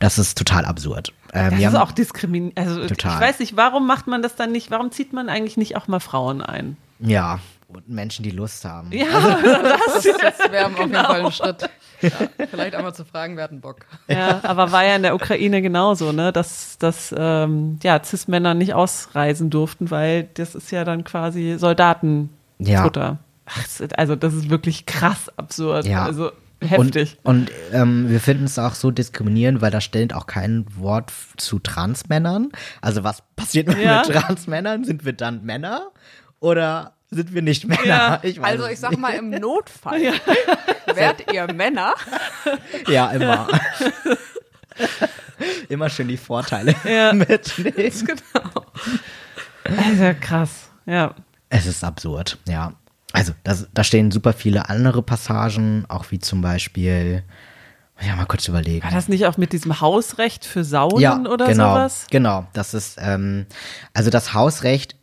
Das ist total absurd. Ähm, das ist auch diskriminierend. Also total. ich weiß nicht, warum macht man das dann nicht, warum zieht man eigentlich nicht auch mal Frauen ein? Ja, und Menschen, die Lust haben. Ja, also, das, das wäre auf jeden genau. Fall ein Schritt. Ja, vielleicht einmal zu fragen, wer hat einen Bock. Ja, aber war ja in der Ukraine genauso, ne? Dass, dass ähm, ja, Cis-Männer nicht ausreisen durften, weil das ist ja dann quasi Soldatenfutter. Ja. Ach, also das ist wirklich krass absurd. Ja. Also heftig. Und, und ähm, wir finden es auch so diskriminierend, weil da steht auch kein Wort zu Transmännern. Also was passiert ja. mit Transmännern? Sind wir dann Männer? Oder sind wir nicht Männer. Ja, ich also ich sag mal, im Notfall ja. werdet ihr Männer. Ja, immer. immer schön die Vorteile ja. mitnehmen. Genau. Also krass, ja. Es ist absurd, ja. Also das, da stehen super viele andere Passagen, auch wie zum Beispiel, ja, mal kurz überlegen. War das nicht auch mit diesem Hausrecht für Saunen ja, oder genau, sowas? Genau, das ist, ähm, also das Hausrecht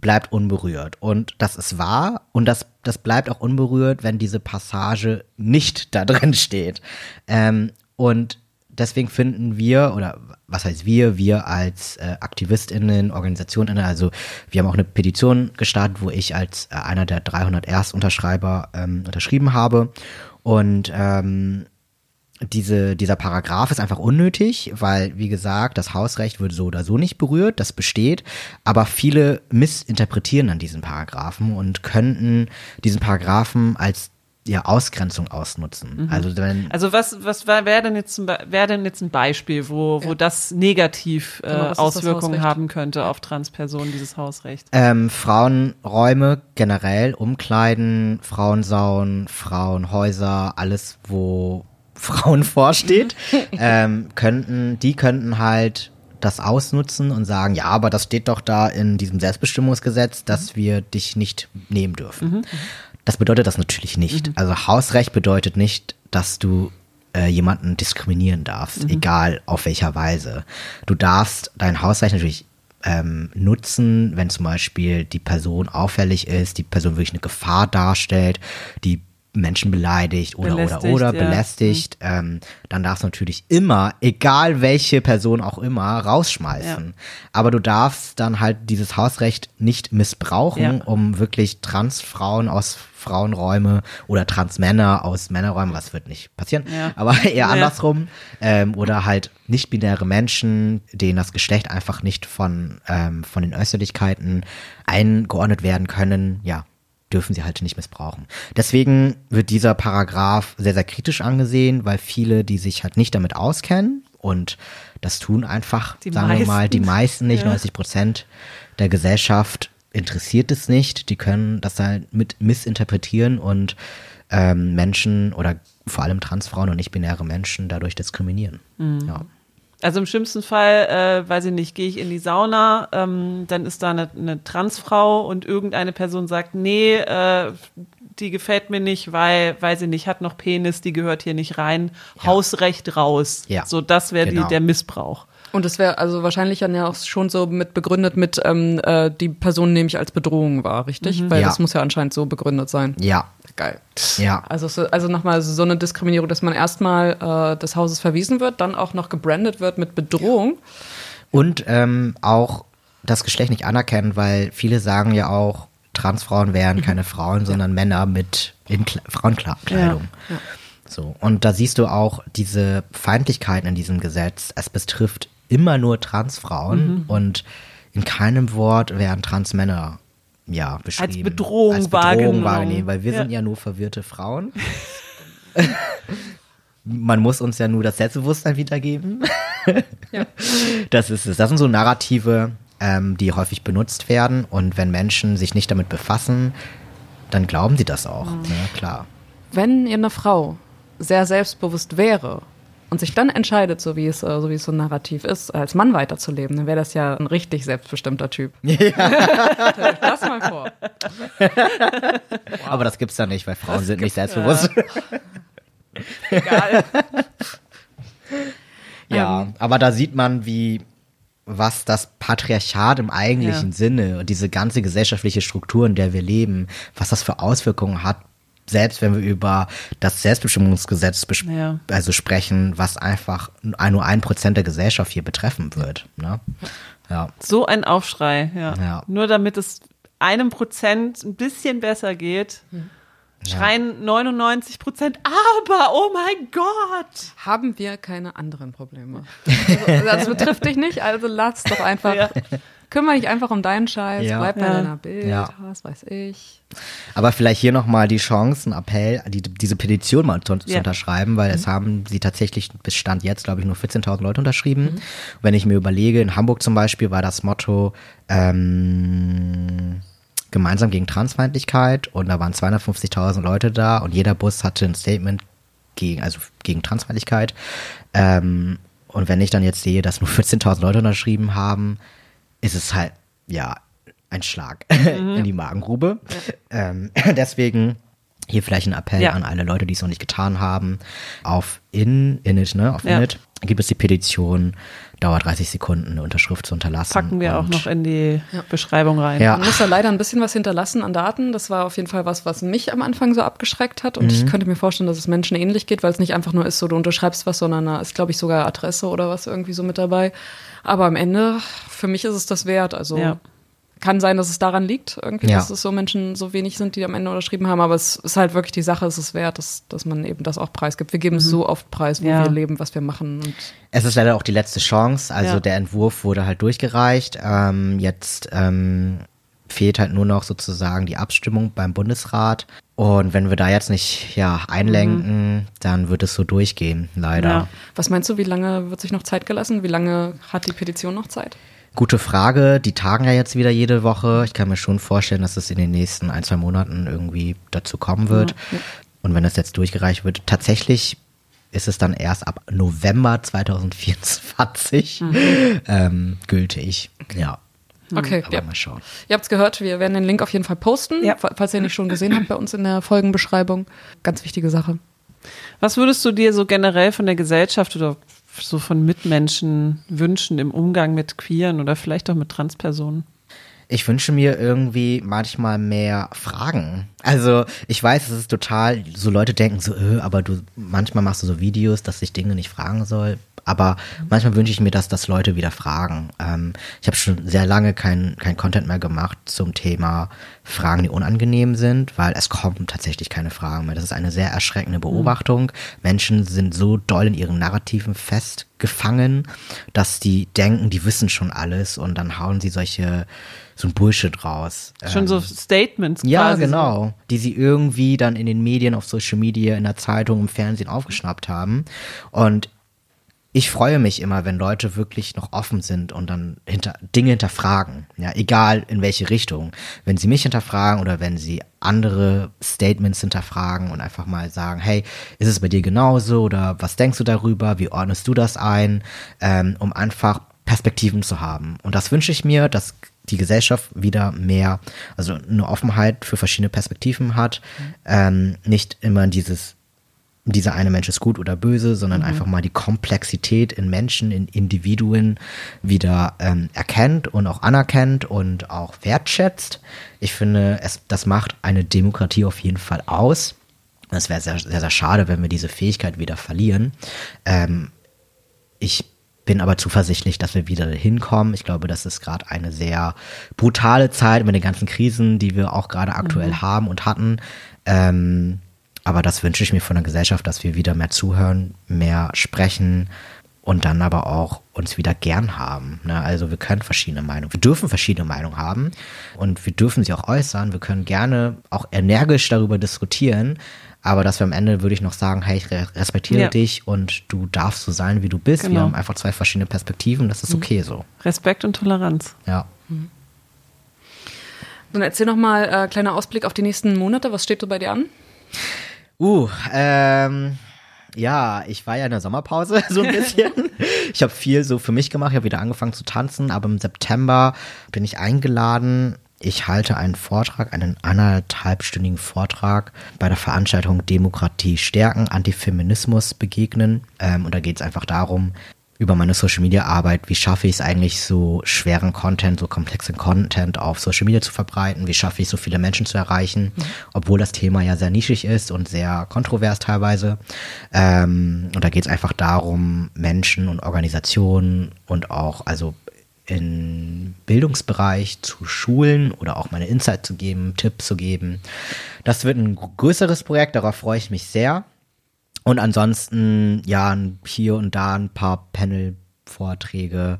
bleibt unberührt. Und das ist wahr und das, das bleibt auch unberührt, wenn diese Passage nicht da drin steht. Ähm, und deswegen finden wir, oder was heißt wir, wir als äh, AktivistInnen, OrganisationInnen, also wir haben auch eine Petition gestartet, wo ich als äh, einer der 300 Erstunterschreiber ähm, unterschrieben habe. Und ähm, diese, dieser Paragraph ist einfach unnötig, weil, wie gesagt, das Hausrecht wird so oder so nicht berührt, das besteht, aber viele missinterpretieren dann diesen Paragraphen und könnten diesen Paragraphen als ja, Ausgrenzung ausnutzen. Mhm. Also, wenn, also was, was wäre denn jetzt wäre denn jetzt ein Beispiel, wo, wo ja. das negativ äh, genau, Auswirkungen haben könnte auf Transpersonen, dieses Hausrecht? Ähm, Frauenräume generell, Umkleiden, Frauensauen, Frauenhäuser, alles, wo Frauen vorsteht, ähm, könnten, die könnten halt das ausnutzen und sagen, ja, aber das steht doch da in diesem Selbstbestimmungsgesetz, dass mhm. wir dich nicht nehmen dürfen. Mhm. Das bedeutet das natürlich nicht. Mhm. Also Hausrecht bedeutet nicht, dass du äh, jemanden diskriminieren darfst, mhm. egal auf welcher Weise. Du darfst dein Hausrecht natürlich ähm, nutzen, wenn zum Beispiel die Person auffällig ist, die Person wirklich eine Gefahr darstellt, die Menschen beleidigt oder Belästigt, oder oder ja. belästigt, ähm, dann darfst du natürlich immer, egal welche Person auch immer, rausschmeißen. Ja. Aber du darfst dann halt dieses Hausrecht nicht missbrauchen, Ja. um wirklich Transfrauen aus Frauenräume oder Transmänner aus Männerräumen, was wird nicht passieren, aber eher Ja. andersrum, ähm, oder halt nicht-binäre Menschen, denen das Geschlecht einfach nicht von, ähm, von den Öffentlichkeiten eingeordnet werden können, ja, dürfen sie halt nicht missbrauchen. Deswegen wird dieser Paragraph sehr, sehr kritisch angesehen, weil viele, die sich halt nicht damit auskennen und das tun einfach, Die sagen wir mal, die meisten. meisten nicht, Ja. 90 Prozent der Gesellschaft interessiert es nicht. Die können das halt mit missinterpretieren und ähm, Menschen oder vor allem Transfrauen und nicht-binäre Menschen dadurch diskriminieren. Mhm. Ja. Also im schlimmsten Fall, äh, weiß ich nicht, gehe ich in die Sauna, ähm, dann ist da eine, eine Transfrau und irgendeine Person sagt, nee, äh, die gefällt mir nicht, weil, weil sie nicht hat noch Penis, die gehört hier nicht rein, Hausrecht raus. Ja. So, das wäre Genau. der Missbrauch. Und es wäre also wahrscheinlich dann ja auch schon so mit begründet mit, ähm, äh, die Person nehme ich als Bedrohung wahr, richtig? Weil Ja. das muss ja anscheinend so begründet sein. Ja, Geil. ja. Also, so, also nochmal so eine Diskriminierung, dass man erstmal äh, des Hauses verwiesen wird, dann auch noch gebrandet wird mit Bedrohung. Und ähm, auch das Geschlecht nicht anerkennen, weil viele sagen ja auch, Transfrauen wären keine Frauen, sondern Männer mit in Kle Frauenkleidung. So. Und da siehst du auch diese Feindlichkeiten in diesem Gesetz. Es betrifft immer nur Transfrauen und in keinem Wort werden Transmänner ja, beschrieben. Bedrohung als Bedrohung wahrgenommen. weil wir Ja. sind ja nur verwirrte Frauen. Man muss uns ja nur das Selbstbewusstsein wiedergeben. Ja. Das ist es. Das sind so Narrative, ähm, die häufig benutzt werden. Und wenn Menschen sich nicht damit befassen, dann glauben sie das auch. Mhm. Ja, klar. Wenn ihr eine Frau sehr selbstbewusst wäre und sich dann entscheidet, so wie es, äh, so wie es so ein Narrativ ist, als Mann weiterzuleben, dann wäre das ja ein richtig selbstbestimmter Typ. Euch das mal vor. Aber das gibt's da nicht, weil Frauen sind nicht selbstbewusst. Egal. Ja, Ähm. aber da sieht man, wie was das Patriarchat im eigentlichen Ja. Sinne und diese ganze gesellschaftliche Struktur, in der wir leben, was das für Auswirkungen hat, selbst wenn wir über das Selbstbestimmungsgesetz bes- Ja. also sprechen, was einfach nur ein Prozent der Gesellschaft hier betreffen wird. Ne? Ja. So ein Aufschrei, ja. Ja. Nur damit es einem Prozent ein bisschen besser geht, schreien 99 Prozent, aber, oh mein Gott! Haben wir keine anderen Probleme. Also, das betrifft dich nicht, also lass doch einfach. Kümmere dich einfach um deinen Scheiß, Ja. bleib bei Ja. deiner Bild, Ja. was weiß ich. Aber vielleicht hier nochmal die Chance, ein Appell, die, diese Petition mal zu, zu unterschreiben, weil es haben sie tatsächlich bis Stand jetzt, glaube ich, nur 14.000 Leute unterschrieben. Wenn ich mir überlege, in Hamburg zum Beispiel war das Motto ähm, gemeinsam gegen Transfeindlichkeit und da waren 250.000 Leute da und jeder Bus hatte ein Statement gegen, also gegen Transfeindlichkeit. Ähm, und wenn ich dann jetzt sehe, dass nur 14.000 Leute unterschrieben haben, ist es halt, ja, ein Schlag in die Magengrube. Ähm, deswegen hier vielleicht ein Appell Ja. an alle Leute, die es noch nicht getan haben. Auf in, Init, ne, auf Ja. Init gibt es die Petition, dauert 30 Sekunden, eine Unterschrift zu unterlassen. Packen wir auch noch in die Beschreibung rein. Ja. Man muss da leider ein bisschen was hinterlassen an Daten. Das war auf jeden Fall was, was mich am Anfang so abgeschreckt hat. Und ich könnte mir vorstellen, dass es Menschen ähnlich geht, weil es nicht einfach nur ist, so du unterschreibst was, sondern da ist, glaube ich, sogar Adresse oder was irgendwie so mit dabei. Aber am Ende, für mich ist es das wert. Also Ja. Kann sein, dass es daran liegt, irgendwie, Ja. dass es so Menschen so wenig sind, die am Ende unterschrieben haben. Aber es ist halt wirklich die Sache, es ist wert, dass, dass man eben das auch preisgibt. Wir geben es so oft preis, wo Ja. wir leben, was wir machen. Und Es ist leider auch die letzte Chance. Also Ja. der Entwurf wurde halt durchgereicht. Ähm, jetzt ähm, fehlt halt nur noch sozusagen die Abstimmung beim Bundesrat. Und wenn wir da jetzt nicht ja, einlenken, dann wird es so durchgehen, leider. Ja. was meinst du, wie lange wird sich noch Zeit gelassen? Wie lange hat die Petition noch Zeit? Gute Frage. Die tagen ja jetzt wieder jede Woche. Ich kann mir schon vorstellen, dass es in den nächsten ein, zwei Monaten irgendwie dazu kommen wird. Und wenn das jetzt durchgereicht wird, tatsächlich ist es dann erst ab November 2024 ähm, gültig. Ja. Okay, Aber ja. mal schauen. Ihr habt's gehört, wir werden den Link auf jeden Fall posten, Ja. fa- falls ihr nicht schon gesehen habt bei uns in der Folgenbeschreibung. Ganz wichtige Sache. Was würdest du dir so generell von der Gesellschaft oder so von Mitmenschen wünschen im Umgang mit Queeren oder vielleicht auch mit Transpersonen? Ich wünsche mir irgendwie manchmal mehr Fragen. Also ich weiß, es ist total, so Leute denken so, äh, aber du manchmal machst du so Videos, dass ich Dinge nicht fragen soll. Aber manchmal wünsche ich mir, dass das Leute wieder fragen. Ähm, ich habe schon sehr lange kein, kein Content mehr gemacht zum Thema Fragen, die unangenehm sind, weil es kommen tatsächlich keine Fragen mehr. Das ist eine sehr erschreckende Beobachtung. Mhm. Menschen sind so doll in ihren Narrativen festgefangen, dass die denken, die wissen schon alles und dann hauen sie solche so ein Bullshit raus. Schon ähm, so Statements quasi. Ja, genau. Die sie irgendwie dann in den Medien, auf Social Media, in der Zeitung, im Fernsehen aufgeschnappt haben. Und ich freue mich immer, wenn Leute wirklich noch offen sind und dann hinter, Dinge hinterfragen. Ja, egal in welche Richtung. Wenn sie mich hinterfragen oder wenn sie andere Statements hinterfragen und einfach mal sagen, hey, ist es bei dir genauso oder was denkst du darüber? Wie ordnest du das ein? Ähm, um einfach Perspektiven zu haben. Und das wünsche ich mir, dass die Gesellschaft wieder mehr, also eine Offenheit für verschiedene Perspektiven hat, ähm, nicht immer dieses dieser eine Mensch ist gut oder böse, sondern mhm. einfach mal die Komplexität in Menschen, in Individuen wieder ähm, erkennt und auch anerkennt und auch wertschätzt. Ich finde, es, das macht eine Demokratie auf jeden Fall aus. Es wäre sehr, sehr, sehr schade, wenn wir diese Fähigkeit wieder verlieren. Ähm, ich bin aber zuversichtlich, dass wir wieder hinkommen. Ich glaube, das ist gerade eine sehr brutale Zeit mit den ganzen Krisen, die wir auch gerade aktuell mhm. haben und hatten. Ähm, aber das wünsche ich mir von der Gesellschaft, dass wir wieder mehr zuhören, mehr sprechen und dann aber auch uns wieder gern haben. Ne? Also wir können verschiedene Meinungen, wir dürfen verschiedene Meinungen haben und wir dürfen sie auch äußern. Wir können gerne auch energisch darüber diskutieren. Aber dass wir am Ende würde ich noch sagen, hey, ich respektiere ja. dich und du darfst so sein, wie du bist. Genau. Wir haben einfach zwei verschiedene Perspektiven, das ist mhm. okay so. Respekt und Toleranz. Ja. Mhm. Dann erzähl noch mal äh, kleiner Ausblick auf die nächsten Monate. Was steht so bei dir an? Uh, ähm, ja, ich war ja in der Sommerpause so ein bisschen. ich habe viel so für mich gemacht. Ich habe wieder angefangen zu tanzen, aber im September bin ich eingeladen. Ich halte einen Vortrag, einen anderthalbstündigen Vortrag bei der Veranstaltung Demokratie stärken, Antifeminismus begegnen. Ähm, und da geht es einfach darum, über meine Social Media Arbeit, wie schaffe ich es eigentlich so schweren Content, so komplexen Content auf Social Media zu verbreiten, wie schaffe ich so viele Menschen zu erreichen, mhm. obwohl das Thema ja sehr nischig ist und sehr kontrovers teilweise. Ähm, und da geht es einfach darum, Menschen und Organisationen und auch also im Bildungsbereich zu schulen oder auch meine Insight zu geben, Tipps zu geben. Das wird ein größeres Projekt, darauf freue ich mich sehr. Und ansonsten, ja, hier und da ein paar Panel-Vorträge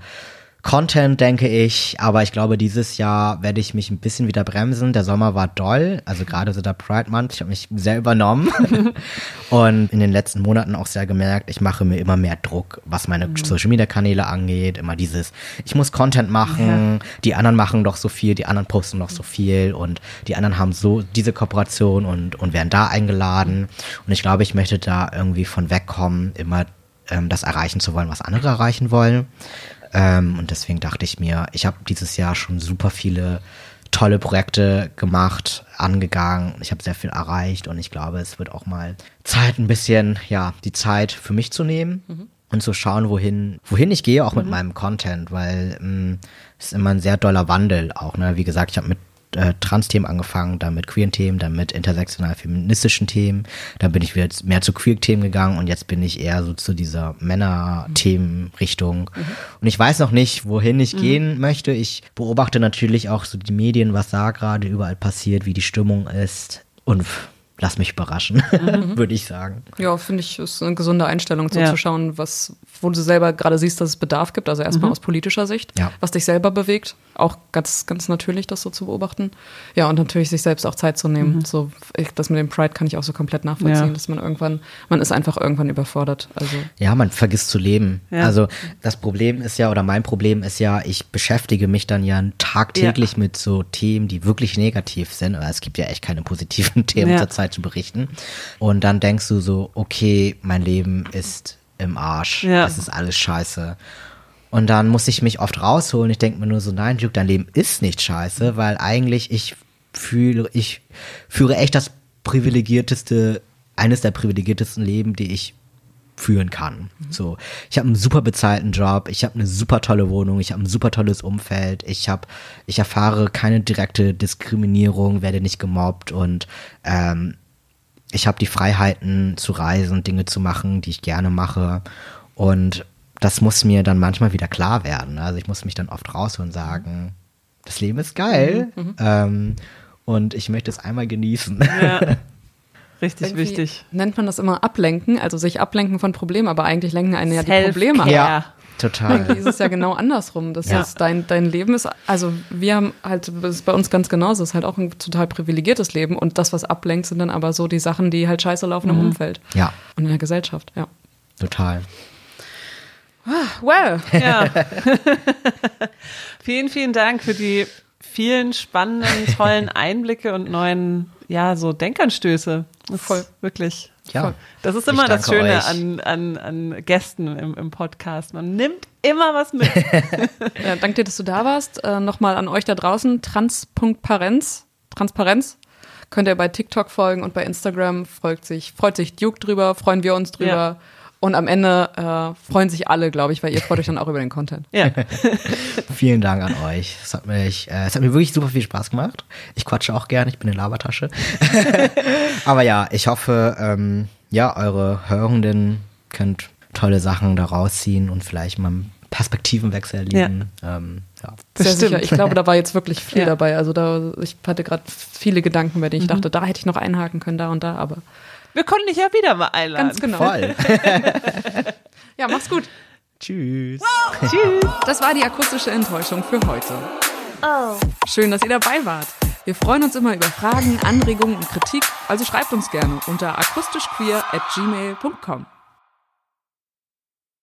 Content, denke ich. Aber ich glaube, dieses Jahr werde ich mich ein bisschen wieder bremsen. Der Sommer war doll. Also gerade so der Pride Month. Ich habe mich sehr übernommen. und in den letzten Monaten auch sehr gemerkt, ich mache mir immer mehr Druck, was meine mhm. Social Media Kanäle angeht. Immer dieses, ich muss Content machen. Ja. Die anderen machen doch so viel. Die anderen posten doch so viel. Und die anderen haben so diese Kooperation und, und werden da eingeladen. Und ich glaube, ich möchte da irgendwie von wegkommen, immer ähm, das erreichen zu wollen, was andere erreichen wollen. Ähm, und deswegen dachte ich mir, ich habe dieses Jahr schon super viele tolle Projekte gemacht, angegangen. Ich habe sehr viel erreicht und ich glaube, es wird auch mal Zeit, ein bisschen, ja, die Zeit für mich zu nehmen. Mhm. Und zu schauen, wohin, wohin ich gehe, auch mhm. mit meinem Content, weil ähm, es ist immer ein sehr doller Wandel auch. Ne? Wie gesagt, ich habe mit äh, Trans-Themen angefangen, dann mit queeren Themen, dann mit intersektional feministischen Themen. Dann bin ich wieder mehr zu queer-Themen gegangen und jetzt bin ich eher so zu dieser Männer-Themen-Richtung. Mhm. Und ich weiß noch nicht, wohin ich mhm. gehen möchte. Ich beobachte natürlich auch so die Medien, was da gerade überall passiert, wie die Stimmung ist. Und lass mich überraschen, mhm. würde ich sagen. Ja, finde ich, ist eine gesunde Einstellung, so ja. zu schauen, was, wo du selber gerade siehst, dass es Bedarf gibt. Also erstmal mhm. aus politischer Sicht, ja. was dich selber bewegt. Auch ganz, ganz natürlich, das so zu beobachten. Ja, und natürlich sich selbst auch Zeit zu nehmen. Mhm. So, ich, das mit dem Pride kann ich auch so komplett nachvollziehen, ja. dass man irgendwann, man ist einfach irgendwann überfordert. Also. Ja, man vergisst zu leben. Also das Problem ist ja, oder mein Problem ist ja, ich beschäftige mich dann ja tagtäglich mit so Themen, die wirklich negativ sind. Es gibt ja echt keine positiven Themen zur Zeit zu berichten. Und dann denkst du so, okay, mein Leben ist im Arsch. Ja. Es ist alles scheiße. Und dann muss ich mich oft rausholen. Ich denke mir nur so, nein, Duke, dein Leben ist nicht scheiße, weil eigentlich ich fühle, ich führe echt das privilegierteste, eines der privilegiertesten Leben, die ich führen kann. So, ich habe einen super bezahlten Job, ich habe eine super tolle Wohnung, ich habe ein super tolles Umfeld, ich habe, ich erfahre keine direkte Diskriminierung, werde nicht gemobbt und ähm, ich habe die Freiheiten zu reisen, Dinge zu machen, die ich gerne mache und das muss mir dann manchmal wieder klar werden. Also ich muss mich dann oft rausholen und sagen, das Leben ist geil mhm, mhm. ähm, und ich möchte es einmal genießen. Ja. Richtig Irgendwie wichtig. Nennt man das immer ablenken, also sich ablenken von Problemen, aber eigentlich lenken einen ja die Probleme ab. Ja, total. Irgendwie ist es ja genau andersrum. Das ja. ist dein, dein Leben ist, also wir haben halt, das ist bei uns ganz genauso, es ist halt auch ein total privilegiertes Leben und das, was ablenkt, sind dann aber so die Sachen, die halt scheiße laufen mhm. im Umfeld. Ja. Und in der Gesellschaft, ja. Total. Ah, well, ja. vielen, vielen Dank für die vielen spannenden, tollen Einblicke und neuen, ja, so Denkanstöße. Voll, wirklich. Ja. Das ist immer das Schöne an, an, an Gästen im, im Podcast. Man nimmt immer was mit. ja, danke dir, dass du da warst. Äh, Nochmal an euch da draußen. Trans.parenz. Transparenz. Könnt ihr bei TikTok folgen und bei Instagram freut sich, freut sich Duke drüber, freuen wir uns drüber. Ja. Und am Ende äh, freuen sich alle, glaube ich, weil ihr freut euch dann auch über den Content. Ja. Vielen Dank an euch. Es hat, mich, äh, es hat mir wirklich super viel Spaß gemacht. Ich quatsche auch gerne, ich bin eine Labertasche. Aber ja, ich hoffe, ähm, ja, eure Hörenden könnt tolle Sachen daraus ziehen und vielleicht mal einen Perspektivenwechsel erleben. Ja. Ähm, ja. Sehr sicher. Ich glaube, da war jetzt wirklich viel ja. dabei. Also da, ich hatte gerade viele Gedanken, bei denen ich mhm. dachte, da hätte ich noch einhaken können, da und da, aber wir konnten dich ja wieder mal einladen. Ganz genau. Voll. ja, mach's gut. Tschüss. Tschüss. Das war die akustische Enttäuschung für heute. Oh. Schön, dass ihr dabei wart. Wir freuen uns immer über Fragen, Anregungen und Kritik, also schreibt uns gerne unter akustischqueer at gmail.com.